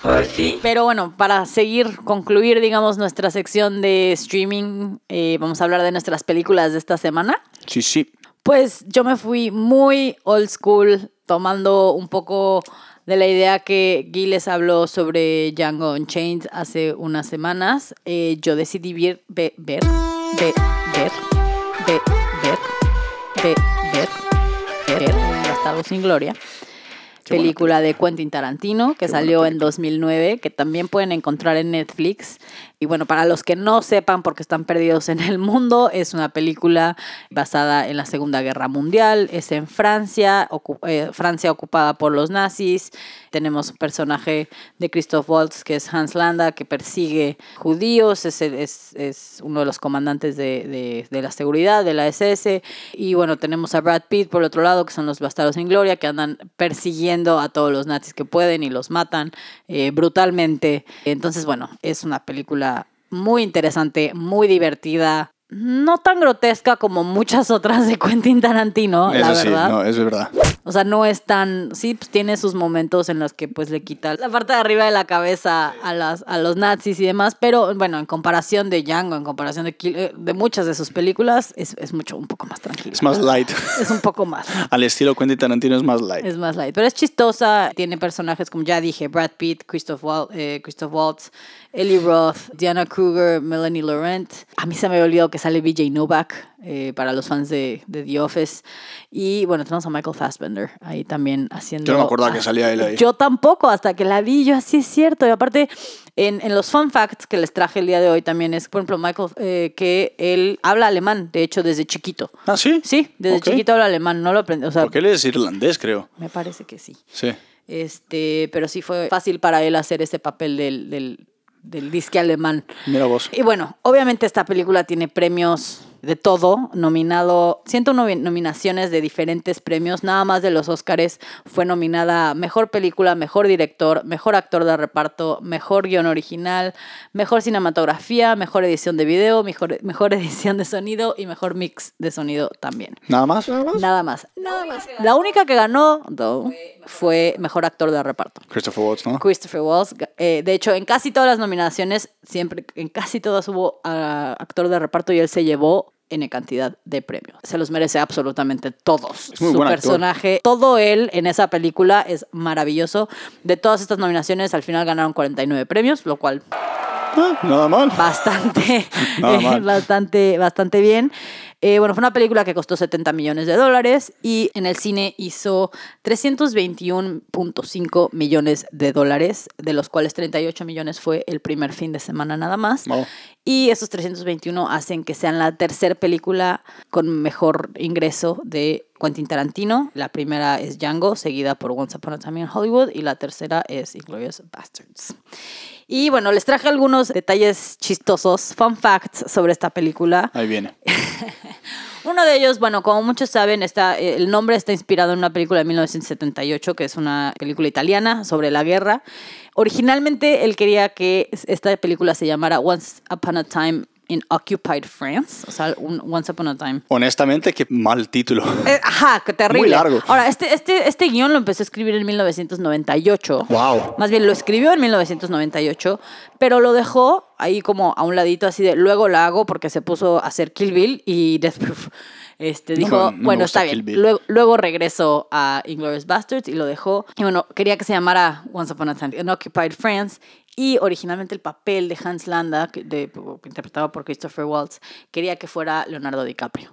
B: Pero bueno, para seguir, concluir, digamos, nuestra sección de streaming, eh, vamos a hablar de nuestras películas de esta semana.
A: Sí, sí.
B: Pues yo me fui muy old school, tomando un poco de la idea que Guy les habló sobre Django Unchained hace unas semanas. Eh, yo decidí ver, ve- ver, ve- ver, ve- ver, ve- ver, ver, Bastardo sin Gloria.
A: Qué
B: película de Quentin Tarantino que
A: Qué buena
B: salió en
A: película.
B: 2009, que también pueden encontrar en Netflix. Y bueno, para los que no sepan porque están perdidos en el mundo, es una película basada en la Segunda Guerra Mundial, es en Francia, eh, Francia ocupada por los nazis. Tenemos un personaje de Christoph Waltz que es Hans Landa, que persigue judíos, es, es, es uno de los comandantes de, de- de la seguridad, de la SS. Y bueno, tenemos a Brad Pitt por otro lado, que son los bastardos sin gloria, que andan persiguiendo a todos los nazis que pueden y los matan eh, brutalmente. Entonces, bueno, es una película muy interesante, muy divertida. No tan grotesca como muchas otras de Quentin Tarantino, la
A: sí, no, es verdad.
B: O sea, no es tan. Sí, pues tiene sus momentos en los que pues le quita la parte de arriba de la cabeza a, las, a los nazis y demás. Pero bueno, en comparación de Django, en comparación de, Kill- eh, de muchas de sus películas, es, es mucho, un poco más tranquila.
A: Es más light. [laughs]
B: Es un poco más.
A: Al estilo Quentin Tarantino es más light.
B: Es más light. Pero es chistosa. Tiene personajes como ya dije: Brad Pitt, Christoph, Wal eh, Christoph Waltz, Ellie Roth, Diana Kruger, Melanie Laurent. A mí se me había olvidado que sale BJ Novak eh, para los fans de, de The Office. Y bueno, tenemos a Michael Fassbender ahí también haciendo.
A: Yo no me acordaba que salía él ahí.
B: Yo tampoco, hasta que la vi, yo así es cierto. Y aparte, en, en los fun facts que les traje el día de hoy también es, por ejemplo, Michael, eh, que él habla alemán, de hecho, desde chiquito.
A: Ah, sí.
B: Sí, desde chiquito habla alemán, no lo aprendí. O sea,
A: Porque él es irlandés, creo.
B: me parece que sí.
A: Sí.
B: Este, pero sí fue fácil para él hacer ese papel del, del, del disque alemán.
A: Mira vos.
B: Y bueno, obviamente esta película tiene premios de todo, nominado, 101 nominaciones de diferentes premios, nada más de los Óscares fue nominada a Mejor Película, Mejor Director, Mejor Actor de Reparto, Mejor Guión Original, Mejor Cinematografía, Mejor Edición de Video, Mejor, mejor [laughs] Edición de Sonido y Mejor Mix de Sonido también.
A: ¿Nada más? Nada más.
B: Nada más. Nada más. La única que ganó though, fue Mejor Actor de Reparto.
A: Christopher Watts, ¿no?
B: Christopher Waltz. eh, de hecho, en casi todas las nominaciones, siempre, en casi todas hubo ah, actor de reparto y él se llevó N cantidad de premios. Se los merece absolutamente todos.
A: Es muy
B: Su
A: buen actor.
B: personaje, todo él en esa película es maravilloso. De todas estas nominaciones, al final ganaron 49 premios, lo cual
A: Ah, nada mal.
B: bastante, [laughs]
A: Nada mal. [laughs]
B: bastante, bastante bien. Eh, bueno, fue una película que costó 70 millones de dólares y en el cine hizo 321.5 millones de dólares, de los cuales 38 millones fue el primer fin de semana nada más.
A: Wow.
B: Y esos 321 hacen que sean la tercera película con mejor ingreso de Quentin Tarantino. La primera es Django, seguida por Once Upon a Time in Hollywood, y la tercera es Inglourious Bastards. Y bueno, les traje algunos detalles chistosos, fun facts sobre esta película.
A: Ahí viene. [laughs]
B: Uno de ellos, bueno, como muchos saben, está, el nombre está inspirado en una película de 1978, que es una película italiana sobre la guerra. Originalmente él quería que esta película se llamara Once Upon a Time in Occupied France, o sea, un Once Upon a Time.
A: Honestamente, qué mal título.
B: Eh, ajá, qué terrible.
A: Muy largo.
B: Ahora, este, este, este guion lo empezó a escribir en 1998.
A: Wow.
B: Más bien lo escribió en 1998, pero lo dejó ahí como a un ladito así de luego la hago porque se puso a hacer Kill Bill y Death [laughs] Proof. Este,
A: No
B: dijo,
A: no me
B: bueno, está bien. Luego, luego regresó a Inglourious Bastards y lo dejó. Y bueno, quería que se llamara Once Upon a Time in Occupied France. Y originalmente el papel de Hans Landa, que- de- interpretado por Christopher Waltz, quería que fuera Leonardo DiCaprio.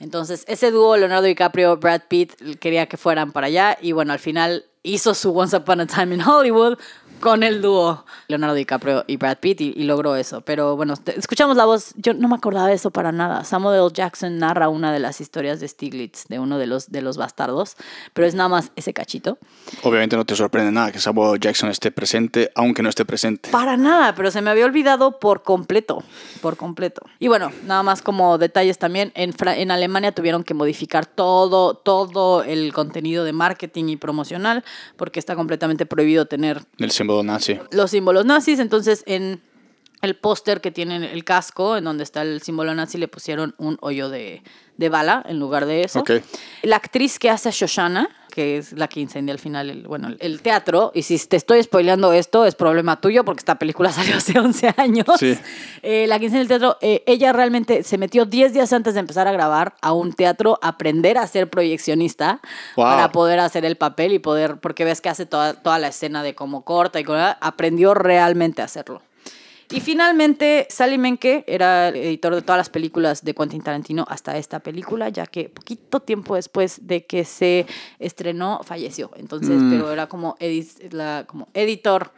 B: Entonces, ese dúo, Leonardo DiCaprio, Brad Pitt, quería que fueran para allá. Y bueno, al final hizo su Once Upon a Time in Hollywood con el dúo Leonardo DiCaprio y Brad Pitt y, y logró eso. Pero bueno, te- escuchamos la voz. Yo no me acordaba de eso para nada. Samuel L. Jackson narra una de las historias de Stiglitz, de uno de los, de los bastardos. Pero es nada más ese cachito.
A: Obviamente no te sorprende nada que Samuel Jackson esté presente, aunque no esté presente.
B: Para nada, pero se me había olvidado por completo, por completo. Y bueno, nada más como detalles también, en, Fra- en Alemania tuvieron que modificar todo, todo el contenido de marketing y promocional, porque está completamente prohibido tener
A: El símbolo nazi.
B: los símbolos nazis, entonces en el póster que tiene el casco, en donde está el símbolo nazi, le pusieron un hoyo de, de bala en lugar de eso. La actriz que hace a Shoshana, que es la que incendia al final el, bueno, el teatro, y si te estoy spoileando esto, es problema tuyo porque esta película [laughs] salió hace 11 años.
A: Sí.
B: Eh, la que incendia el teatro, eh, ella realmente se metió 10 días antes de empezar a grabar a un teatro, a aprender a ser proyeccionista
A: Wow.
B: para poder hacer el papel y poder, porque ves que hace toda, toda la escena de cómo corta y cómo, aprendió realmente a hacerlo. Y finalmente, Sally Menke era el editor de todas las películas de Quentin Tarantino hasta esta película, ya que poquito tiempo después de que se estrenó, falleció. Entonces,
A: Mm.
B: pero era como, edis- la- como editor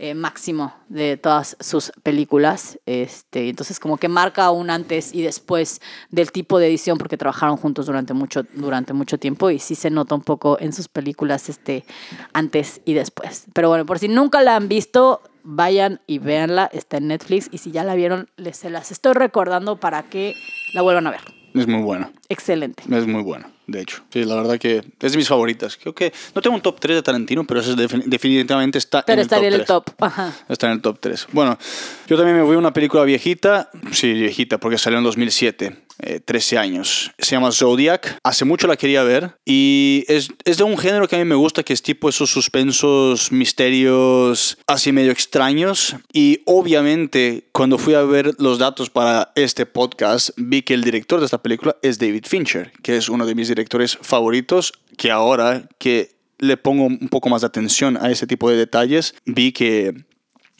B: eh, máximo de todas sus películas. Este, entonces como que marca un antes y después del tipo de edición porque trabajaron juntos durante mucho, durante mucho tiempo y sí se nota un poco en sus películas este antes y después. Pero bueno, por si nunca la han visto, vayan y véanla, está en Netflix y si ya la vieron, les se las estoy recordando para que la vuelvan a ver.
A: Es muy buena.
B: Excelente.
A: Es muy buena, de hecho. Sí, la verdad que es de mis favoritas. Creo que no tengo un top 3 de Tarantino, pero defin- definitivamente está
B: Pero
A: en el top
B: estaría en el
A: 3.
B: top. Ajá.
A: Está en el top 3. Bueno, yo también me voy a una película viejita. Sí, viejita, porque salió en 2007. Eh, 13 años. Se llama Zodiac. Hace mucho la quería ver. Y es, es de un género que a mí me gusta, que es tipo esos suspensos, misterios así medio extraños. Y obviamente, cuando fui a ver los datos para este podcast, vi que el director de esta película es David Fincher, que es uno de mis directores favoritos, que ahora que le pongo un poco más de atención a ese tipo de detalles, vi que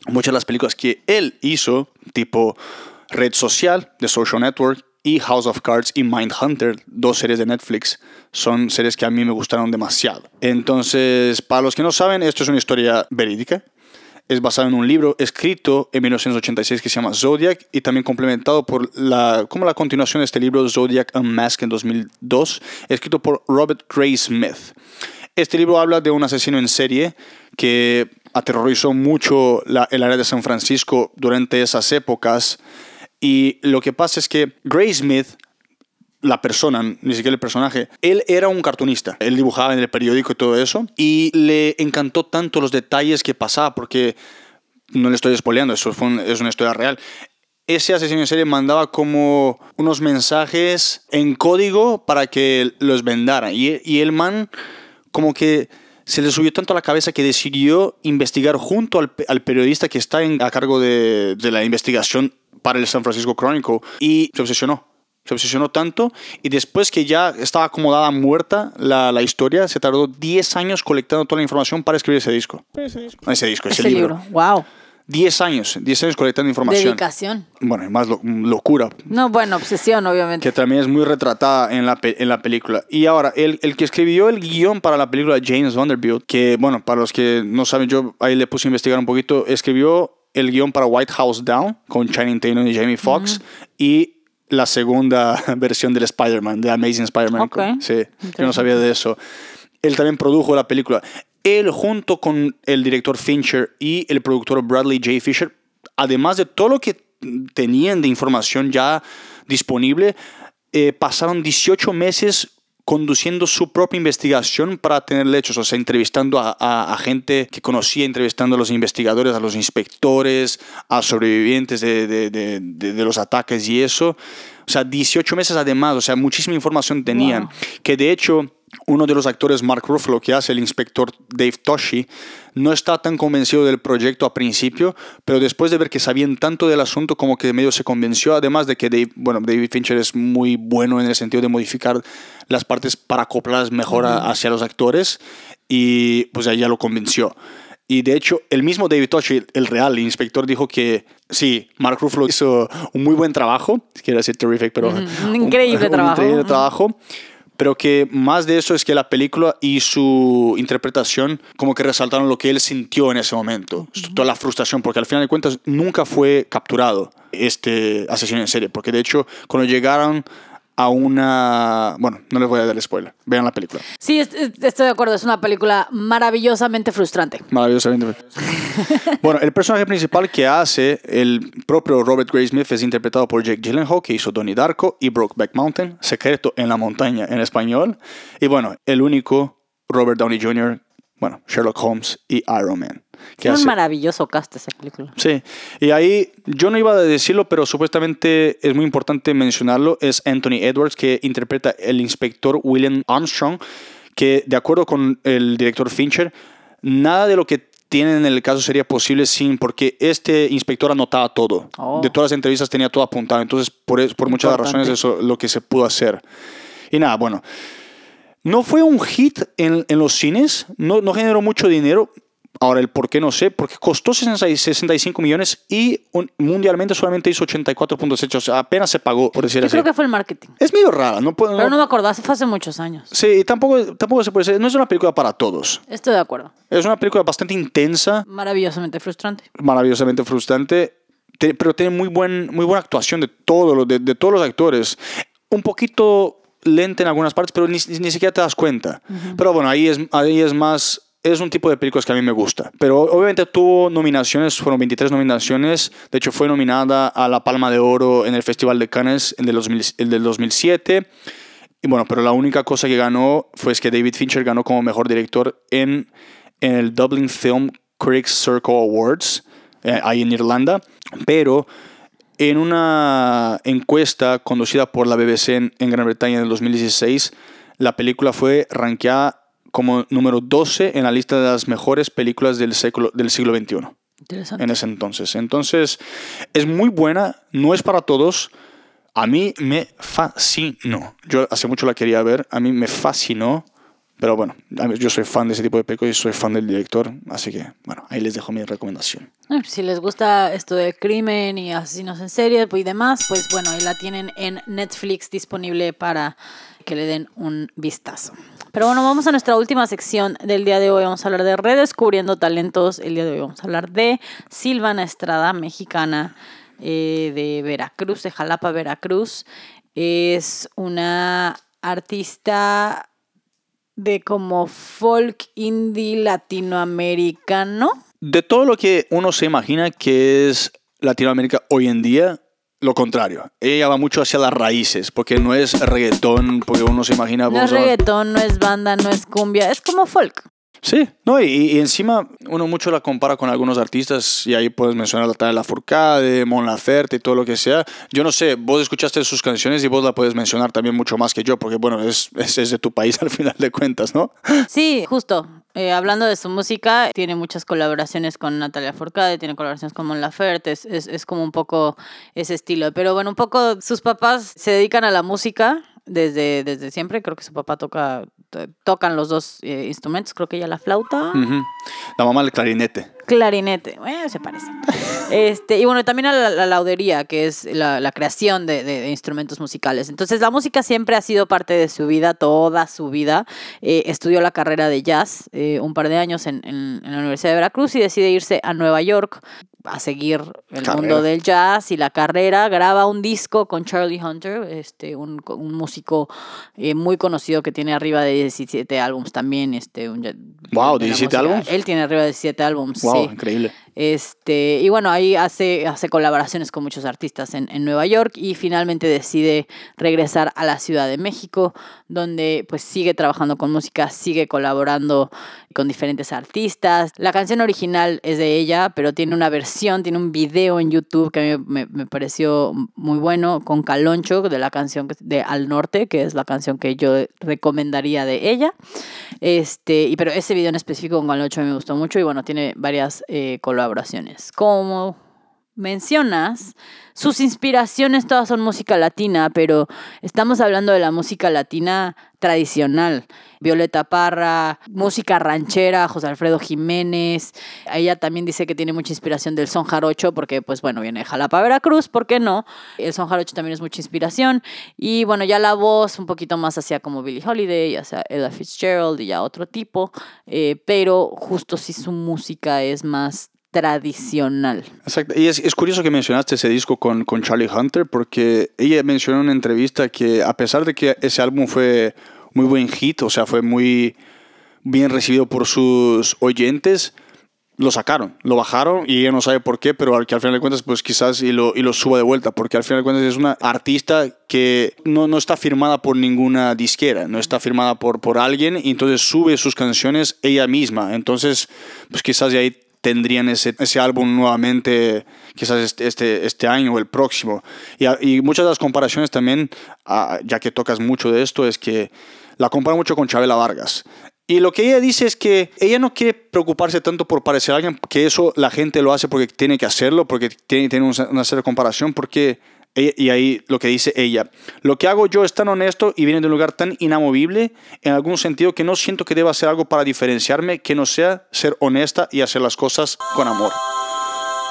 A: muchas de las películas que él hizo, tipo Red Social, The Social Network, House of Cards y Mindhunter, dos series de Netflix, son series que a mí me gustaron demasiado. Entonces, para los que no saben, esto es una historia verídica. Es basado en un libro escrito en 1986 que se llama Zodiac y también complementado por la, como la continuación de este libro Zodiac Unmasked en 2002, escrito por Robert Gray Smith. Este libro habla de un asesino en serie que aterrorizó mucho el área de San Francisco durante esas épocas. Y lo que pasa es que Gray Smith, la persona, ni siquiera el personaje, él era un cartunista. Él dibujaba en el periódico y todo eso. Y le encantó tanto los detalles que pasaba, porque no le estoy spoileando, eso fue un- es una historia real. Ese asesino en serie mandaba como unos mensajes en código para que los vendara. Y, y el man como que se le subió tanto a la cabeza que decidió investigar junto al, al periodista que está en- a cargo de, de la investigación para el San Francisco Chronicle y se obsesionó. Se obsesionó tanto y después que ya estaba acomodada muerta la, la historia, se tardó 10 años colectando toda la información para escribir ese disco. Ese disco, ese,
B: Ese
A: libro.
B: libro. Wow.
A: 10 años, 10 años colectando información.
B: Dedicación.
A: Bueno, más lo- locura,
B: No, bueno, obsesión, obviamente.
A: que también es muy retratada en la, en la película. Y ahora, el, el que escribió el guion para la película, James Vanderbilt, que, bueno, para los que no saben, yo ahí le puse a investigar un poquito, escribió el guion para White House Down con Channing Tatum y Jamie Foxx y la segunda [laughs] versión del Spider-Man, de Amazing Spider-Man.
B: Ok.
A: Sí, yo no sabía de eso. Él también produjo la película. Él junto con el director Fincher y el productor Bradley J. Fisher, además de todo lo que tenían de información ya disponible, eh, pasaron 18 meses conduciendo su propia investigación para tener hechos, o sea, entrevistando a, gente que conocía, entrevistando a los investigadores, a los inspectores, a sobrevivientes de- de- de- de los ataques y eso. O sea, 18 meses además, o sea, muchísima información tenían.
B: Wow.
A: Que de hecho, uno de los actores, Mark Ruffalo, que hace el inspector Dave Toshi, no está tan convencido del proyecto a principio, pero después de ver que sabían tanto del asunto, como que medio se convenció, además de que Dave, bueno, David Fincher es muy bueno en el sentido de modificar las partes para acoplarlas mejor a- hacia los actores, y pues ahí ya lo convenció. Y de hecho, el mismo David Toshi, el real el inspector, dijo que sí, Mark Ruffalo hizo un muy buen trabajo, quiero decir terrific, pero [laughs]
B: un increíble trabajo.
A: increíble
B: Ujú.
A: trabajo, pero que más de eso es que la película y su interpretación como que resaltaron lo que él sintió en ese momento, toda la frustración, porque al final de cuentas nunca fue capturado este asesino en serie, porque de hecho cuando llegaron a una... Bueno, no les voy a dar spoiler, vean la película.
B: Sí, est- est- estoy de acuerdo. Es una película maravillosamente frustrante.
A: Maravillosamente. bueno, el personaje principal que hace el propio Robert Gray Smith es interpretado por Jake Gyllenhaal, que hizo Donnie Darko y Brokeback Mountain, Secreto en la Montaña en español. Y bueno, el único Robert Downey Jr., bueno, Sherlock Holmes y Iron Man. Que
B: Es un
A: hace,
B: maravilloso cast esa película.
A: Sí, y ahí yo no iba a decirlo, pero supuestamente es muy importante mencionarlo, es Anthony Edwards que interpreta el inspector William Armstrong, que de acuerdo con el director Fincher, nada de lo que tienen en el caso sería posible sin, porque este inspector anotaba todo.
B: Oh.
A: De todas las entrevistas tenía todo apuntado, entonces por, es- por muchas razones eso es lo que se pudo hacer. Y nada, bueno, no fue un hit en, en los cines, no, no generó mucho dinero. Ahora, el por qué no sé, porque costó 65 millones y un- mundialmente solamente hizo 84.8, o sea, apenas se pagó, por decir
B: Yo
A: así.
B: creo que fue el marketing.
A: Es medio rara, no puedo...
B: Pero no me acordaba, fue hace muchos años.
A: Sí, y tampoco, tampoco se puede decir, no es una película para todos.
B: Estoy de acuerdo.
A: Es una película bastante intensa,
B: Maravillosamente frustrante.
A: maravillosamente frustrante, te- pero tiene muy, buen, muy buena actuación de, todo de, de todos los actores. Un poquito lenta en algunas partes, pero ni, ni siquiera te das cuenta. Pero bueno, ahí es, ahí es más... Es un tipo de películas que a mí me gusta. Pero obviamente tuvo nominaciones, fueron 23 nominaciones. De hecho, fue nominada a la Palma de Oro en el Festival de Cannes el, 2000 el del 2007. Y bueno, pero la única cosa que ganó fue es que David Fincher ganó como mejor director en, en el Dublin Film Critics Circle Awards, eh, ahí en Irlanda. Pero en una encuesta conducida por la BBC en, en Gran Bretaña en el 2016, la película fue rankeada como número 12 en la lista de las mejores películas del, século, del siglo XXI
B: Interesante.
A: en ese entonces. Entonces, es muy buena, no es para todos. A mí me fascinó. Yo hace mucho la quería ver, a mí me fascinó. Pero bueno, yo soy fan de ese tipo de películas y soy fan del director. Así que, bueno, ahí les dejo mi recomendación.
B: Si les gusta esto de crimen y asesinos en serie y demás, pues bueno, ahí la tienen en Netflix disponible para que le den un vistazo. Pero bueno, vamos a nuestra última sección del día de hoy. Vamos a hablar de redescubriendo talentos. El día de hoy vamos a hablar de Silvana Estrada, mexicana eh, de Veracruz, de Jalapa, Veracruz. Es una artista de como folk indie latinoamericano.
A: De todo lo que uno se imagina que es Latinoamérica hoy en día, lo contrario. Ella va mucho hacia las raíces, porque no es reggaetón, porque uno se imagina...
B: No es reggaetón, no es banda, no es cumbia, es como folk.
A: Sí, no, y, y encima uno mucho la compara con algunos artistas y ahí puedes mencionar la de la Fourcade, Mon Laferte y todo lo que sea. Yo no sé, vos escuchaste sus canciones y vos la puedes mencionar también mucho más que yo, porque bueno, es, es, de tu país [laughs] al final de cuentas, ¿no?
B: Sí, justo. Eh, hablando de su música, tiene muchas colaboraciones con Natalia Forcade, tiene colaboraciones con Mon Laferte, es, es como un poco ese estilo. Pero bueno, un poco sus papás se dedican a la música desde, desde siempre. Creo que su papá toca, to- tocan los dos eh, instrumentos, creo que ella la flauta.
A: La mamá del clarinete.
B: Clarinete, eh, se parece. Este, y bueno, también a la, la laudería, que es la, la creación de, de- de instrumentos musicales. Entonces, la música siempre ha sido parte de su vida, toda su vida. Eh, estudió la carrera de jazz eh, un par de años en, en- en la Universidad de Veracruz y decide irse a Nueva York a seguir el
A: Carrera.
B: mundo del jazz y la carrera. Graba un disco con Charlie Hunter, este, un, un músico eh, muy conocido que tiene arriba de 17 álbums también. Este, un,
A: Wow,
B: de la
A: 17
B: música.
A: álbums.
B: Él tiene arriba de 17 álbums.
A: Wow,
B: sí.
A: increíble.
B: Este, y bueno, ahí hace, hace colaboraciones con muchos artistas en, en Nueva York y finalmente decide regresar a la Ciudad de México, donde pues sigue trabajando con música, sigue colaborando con diferentes artistas. La canción original es de ella, pero tiene una versión, tiene un video en YouTube que a mí me, me pareció muy bueno con Caloncho de la canción de Al Norte, que es la canción que yo recomendaría de ella. Este, y pero ese video en específico con Caloncho me gustó mucho y bueno, tiene varias eh, colaboraciones. Como mencionas, sus inspiraciones todas son música latina, pero estamos hablando de la música latina tradicional. Violeta Parra, música ranchera, José Alfredo Jiménez. Ella también dice que tiene mucha inspiración del son jarocho, porque pues bueno, viene de Jalapa, Veracruz, ¿por qué no? El son jarocho también es mucha inspiración. Y bueno, ya la voz un poquito más hacia como Billie Holiday, sea Ella Fitzgerald y ya otro tipo, eh, pero justo si su música es más tradicional.
A: Exacto. Y es, es curioso que mencionaste ese disco con, con Charlie Hunter, porque ella mencionó en una entrevista que a pesar de que ese álbum fue muy buen hit, o sea, fue muy bien recibido por sus oyentes, lo sacaron, lo bajaron y ella no sabe por qué, pero al que al final de cuentas, pues quizás y lo, y lo suba de vuelta, porque al final de cuentas es una artista que no, no está firmada por ninguna disquera, no está firmada por, por alguien y entonces sube sus canciones ella misma. Entonces, pues quizás de ahí tendrían ese, ese álbum nuevamente, quizás este, este, este año o el próximo. Y, muchas de las comparaciones también, ya que tocas mucho de esto, es que la compara mucho con Chabela Vargas. Y lo que ella dice es que ella no quiere preocuparse tanto por parecer a alguien, que eso la gente lo hace porque tiene que hacerlo, porque tiene, tiene una cierta comparación, porque Y ahí lo que dice ella, lo que hago yo es tan honesto y viene de un lugar tan inamovible, en algún sentido que no siento que deba hacer algo para diferenciarme, que no sea ser honesta y hacer las cosas con amor.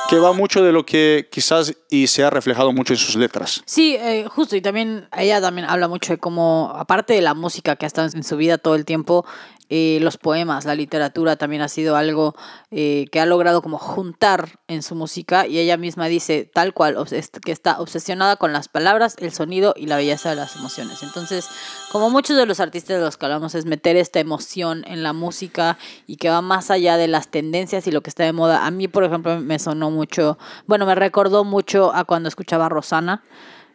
A: Que va mucho de lo que quizás y se ha reflejado mucho en sus letras.
B: Sí, eh, justo, y también ella también habla mucho de cómo, aparte de la música que ha estado en su vida todo el tiempo, eh, los poemas, la literatura también ha sido algo eh, que ha logrado como juntar en su música y ella misma dice tal cual que está obsesionada con las palabras, el sonido y la belleza de las emociones. Entonces, como muchos de los artistas de los que hablamos, es meter esta emoción en la música y que va más allá de las tendencias y lo que está de moda. A mí, por ejemplo, me sonó mucho, bueno, me recordó mucho a cuando escuchaba a Rosana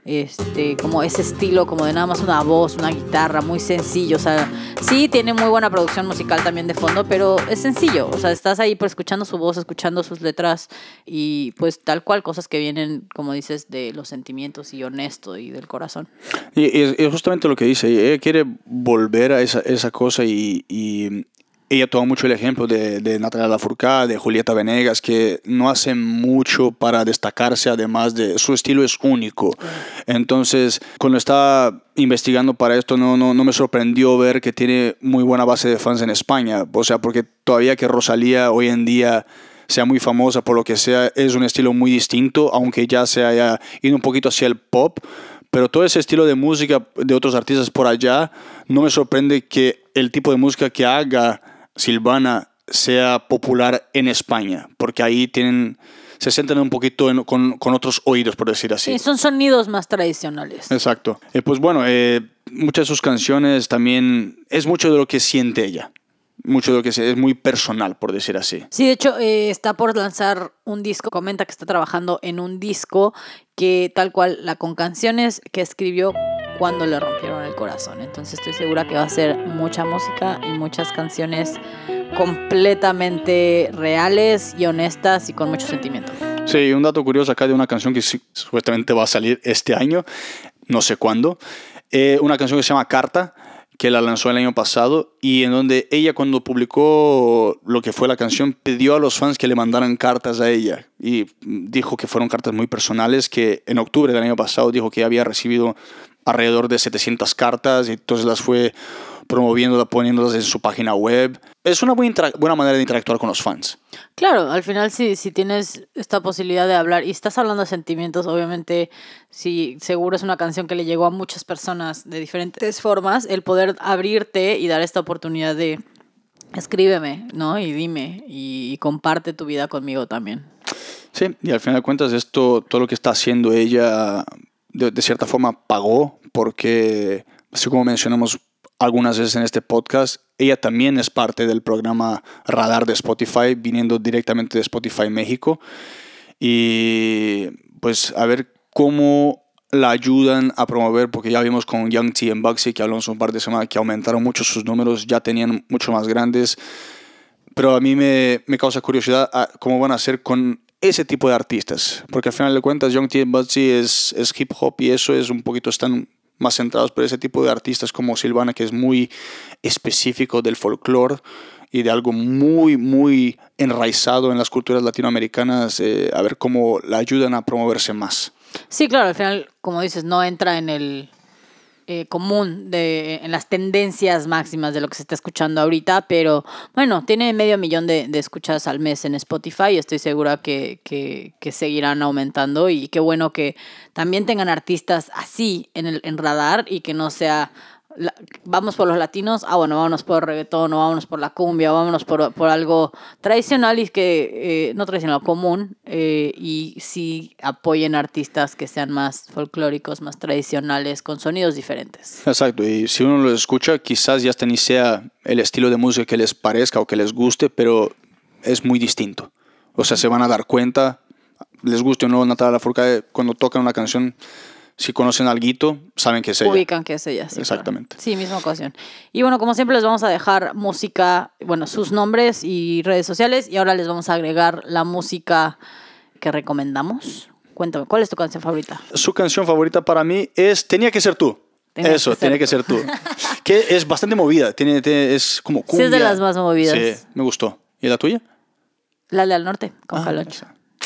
B: este, como ese estilo, como de nada más una voz, una guitarra, muy sencillo. O sea, sí tiene muy buena producción musical también de fondo, pero es sencillo. O sea, estás ahí por escuchando su voz, escuchando sus letras y pues tal cual cosas que vienen, como dices, de los sentimientos y honesto y del corazón.
A: Y es, justamente lo que dice, ella quiere volver a esa, esa cosa y ella toma mucho el ejemplo de, de Natalia Lafourcade, de Julieta Venegas, que no hacen mucho para destacarse, además de su estilo es único. Entonces, cuando estaba investigando para esto, no, no, no me sorprendió ver que tiene muy buena base de fans en España. O sea, porque todavía que Rosalía hoy en día sea muy famosa por lo que sea, es un estilo muy distinto, aunque ya se haya ido un poquito hacia el pop. Pero todo ese estilo de música de otros artistas por allá, no me sorprende que el tipo de música que haga Silvana sea popular en España, porque ahí tienen, se sienten un poquito en- con, con otros oídos, por decir así.
B: Sí, son sonidos más tradicionales.
A: Exacto. Eh, pues bueno, eh, muchas de sus canciones también es mucho de lo que siente ella. Mucho de lo que se- es muy personal, por decir así.
B: Sí, de hecho, eh, está por lanzar un disco. Comenta que está trabajando en un disco que tal cual la con canciones que escribió cuando le rompieron el corazón. Entonces estoy segura que va a ser mucha música y muchas canciones completamente reales y honestas y con mucho sentimiento.
A: Sí, un dato curioso acá de una canción que supuestamente va a salir este año, no sé cuándo. Eh, una canción que se llama Carta, que la lanzó el año pasado y en donde ella cuando publicó lo que fue la canción pidió a los fans que le mandaran cartas a ella y dijo que fueron cartas muy personales, que en octubre del año pasado dijo que había recibido alrededor de 700 cartas y entonces las fue promoviendo, poniéndolas en su página web. Es una buena, manera de interactuar con los fans.
B: Claro, al final si, si tienes esta posibilidad de hablar y estás hablando de sentimientos, obviamente, si seguro es una canción que le llegó a muchas personas de diferentes formas, el poder abrirte y dar esta oportunidad de escríbeme, ¿no? Y dime y, comparte tu vida conmigo también.
A: Sí, y al final de cuentas esto, todo lo que está haciendo ella, de, cierta forma pagó, porque así como mencionamos algunas veces en este podcast, ella también es parte del programa Radar de Spotify, viniendo directamente de Spotify México. Y pues a ver cómo la ayudan a promover, porque ya vimos con Young T en Bugsy, que hablamos un par de semanas, que aumentaron mucho sus números, ya tenían mucho más grandes. Pero a mí me, me causa curiosidad a cómo van a hacer con ese tipo de artistas. Porque al final de cuentas, Young T es hip hop y eso es un poquito, están más centrados por ese tipo de artistas como Silvana, que es muy específico del folclore y de algo muy, muy enraizado en las culturas latinoamericanas, eh, a ver cómo la ayudan a promoverse más.
B: Sí, claro, al final, como dices, no entra en el eh, común, de, en las tendencias máximas de lo que se está escuchando ahorita, pero bueno, tiene medio millón de, de escuchas al mes en Spotify estoy segura que, que, que seguirán aumentando y qué bueno que también tengan artistas así en el en radar y que no sea vamos por los latinos, ah bueno, vámonos por reggaetón o vámonos por la cumbia, o vámonos por, por algo tradicional y que eh, no tradicional, común eh, y sí apoyen artistas que sean más folclóricos, más tradicionales, con sonidos diferentes.
A: Exacto, y si uno lo escucha, quizás ya hasta ni sea el estilo de música que les parezca o que les guste, pero es muy distinto. O sea, se van a dar cuenta, les guste o no Natalia Lafourcade, cuando tocan una canción, si conocen algo, saben que es ella.
B: Ubican que es ella. sí, claro.
A: Exactamente.
B: Sí, misma ocasión. Y bueno, como siempre les vamos a dejar música, bueno, sus nombres y redes sociales y ahora les vamos a agregar la música que recomendamos. Cuéntame, ¿cuál es tu canción favorita?
A: Su canción favorita para mí es Tenía que ser tú.
B: Tenía
A: Eso,
B: que
A: tiene que ser tú. [laughs] que es bastante movida, tiene, tiene- es como
B: Sí, es de
A: cumbia.
B: las más movidas.
A: Sí, me gustó. ¿Y la tuya?
B: La de Al Norte, con
A: Ah.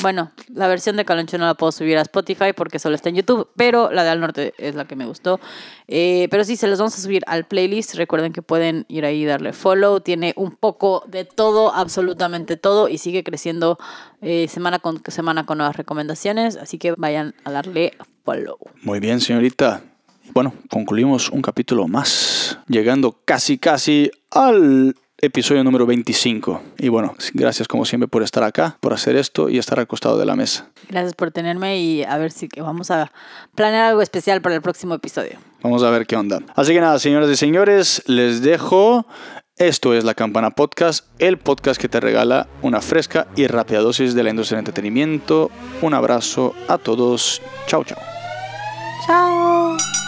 B: Bueno, la versión de Caloncho no la puedo subir a Spotify porque solo está en YouTube, pero la de Al Norte es la que me gustó. Eh, pero sí, se los vamos a subir al playlist. Recuerden que pueden ir ahí y darle follow. Tiene un poco de todo, absolutamente todo, y sigue creciendo eh, semana con semana con nuevas recomendaciones. Así que vayan a darle follow.
A: Muy bien, señorita. Bueno, concluimos un capítulo más, llegando casi, casi al episodio número 25. Y bueno, gracias como siempre por estar acá, por hacer esto y estar al costado de la mesa.
B: Gracias por tenerme y a ver si vamos a planear algo especial para el próximo episodio.
A: Vamos a ver qué onda. Así que nada, señoras y señores, les dejo. Esto es La Campana Podcast, el podcast que te regala una fresca y rápida dosis de la industria del entretenimiento. Un abrazo a todos. Chao, chao.
B: Chao.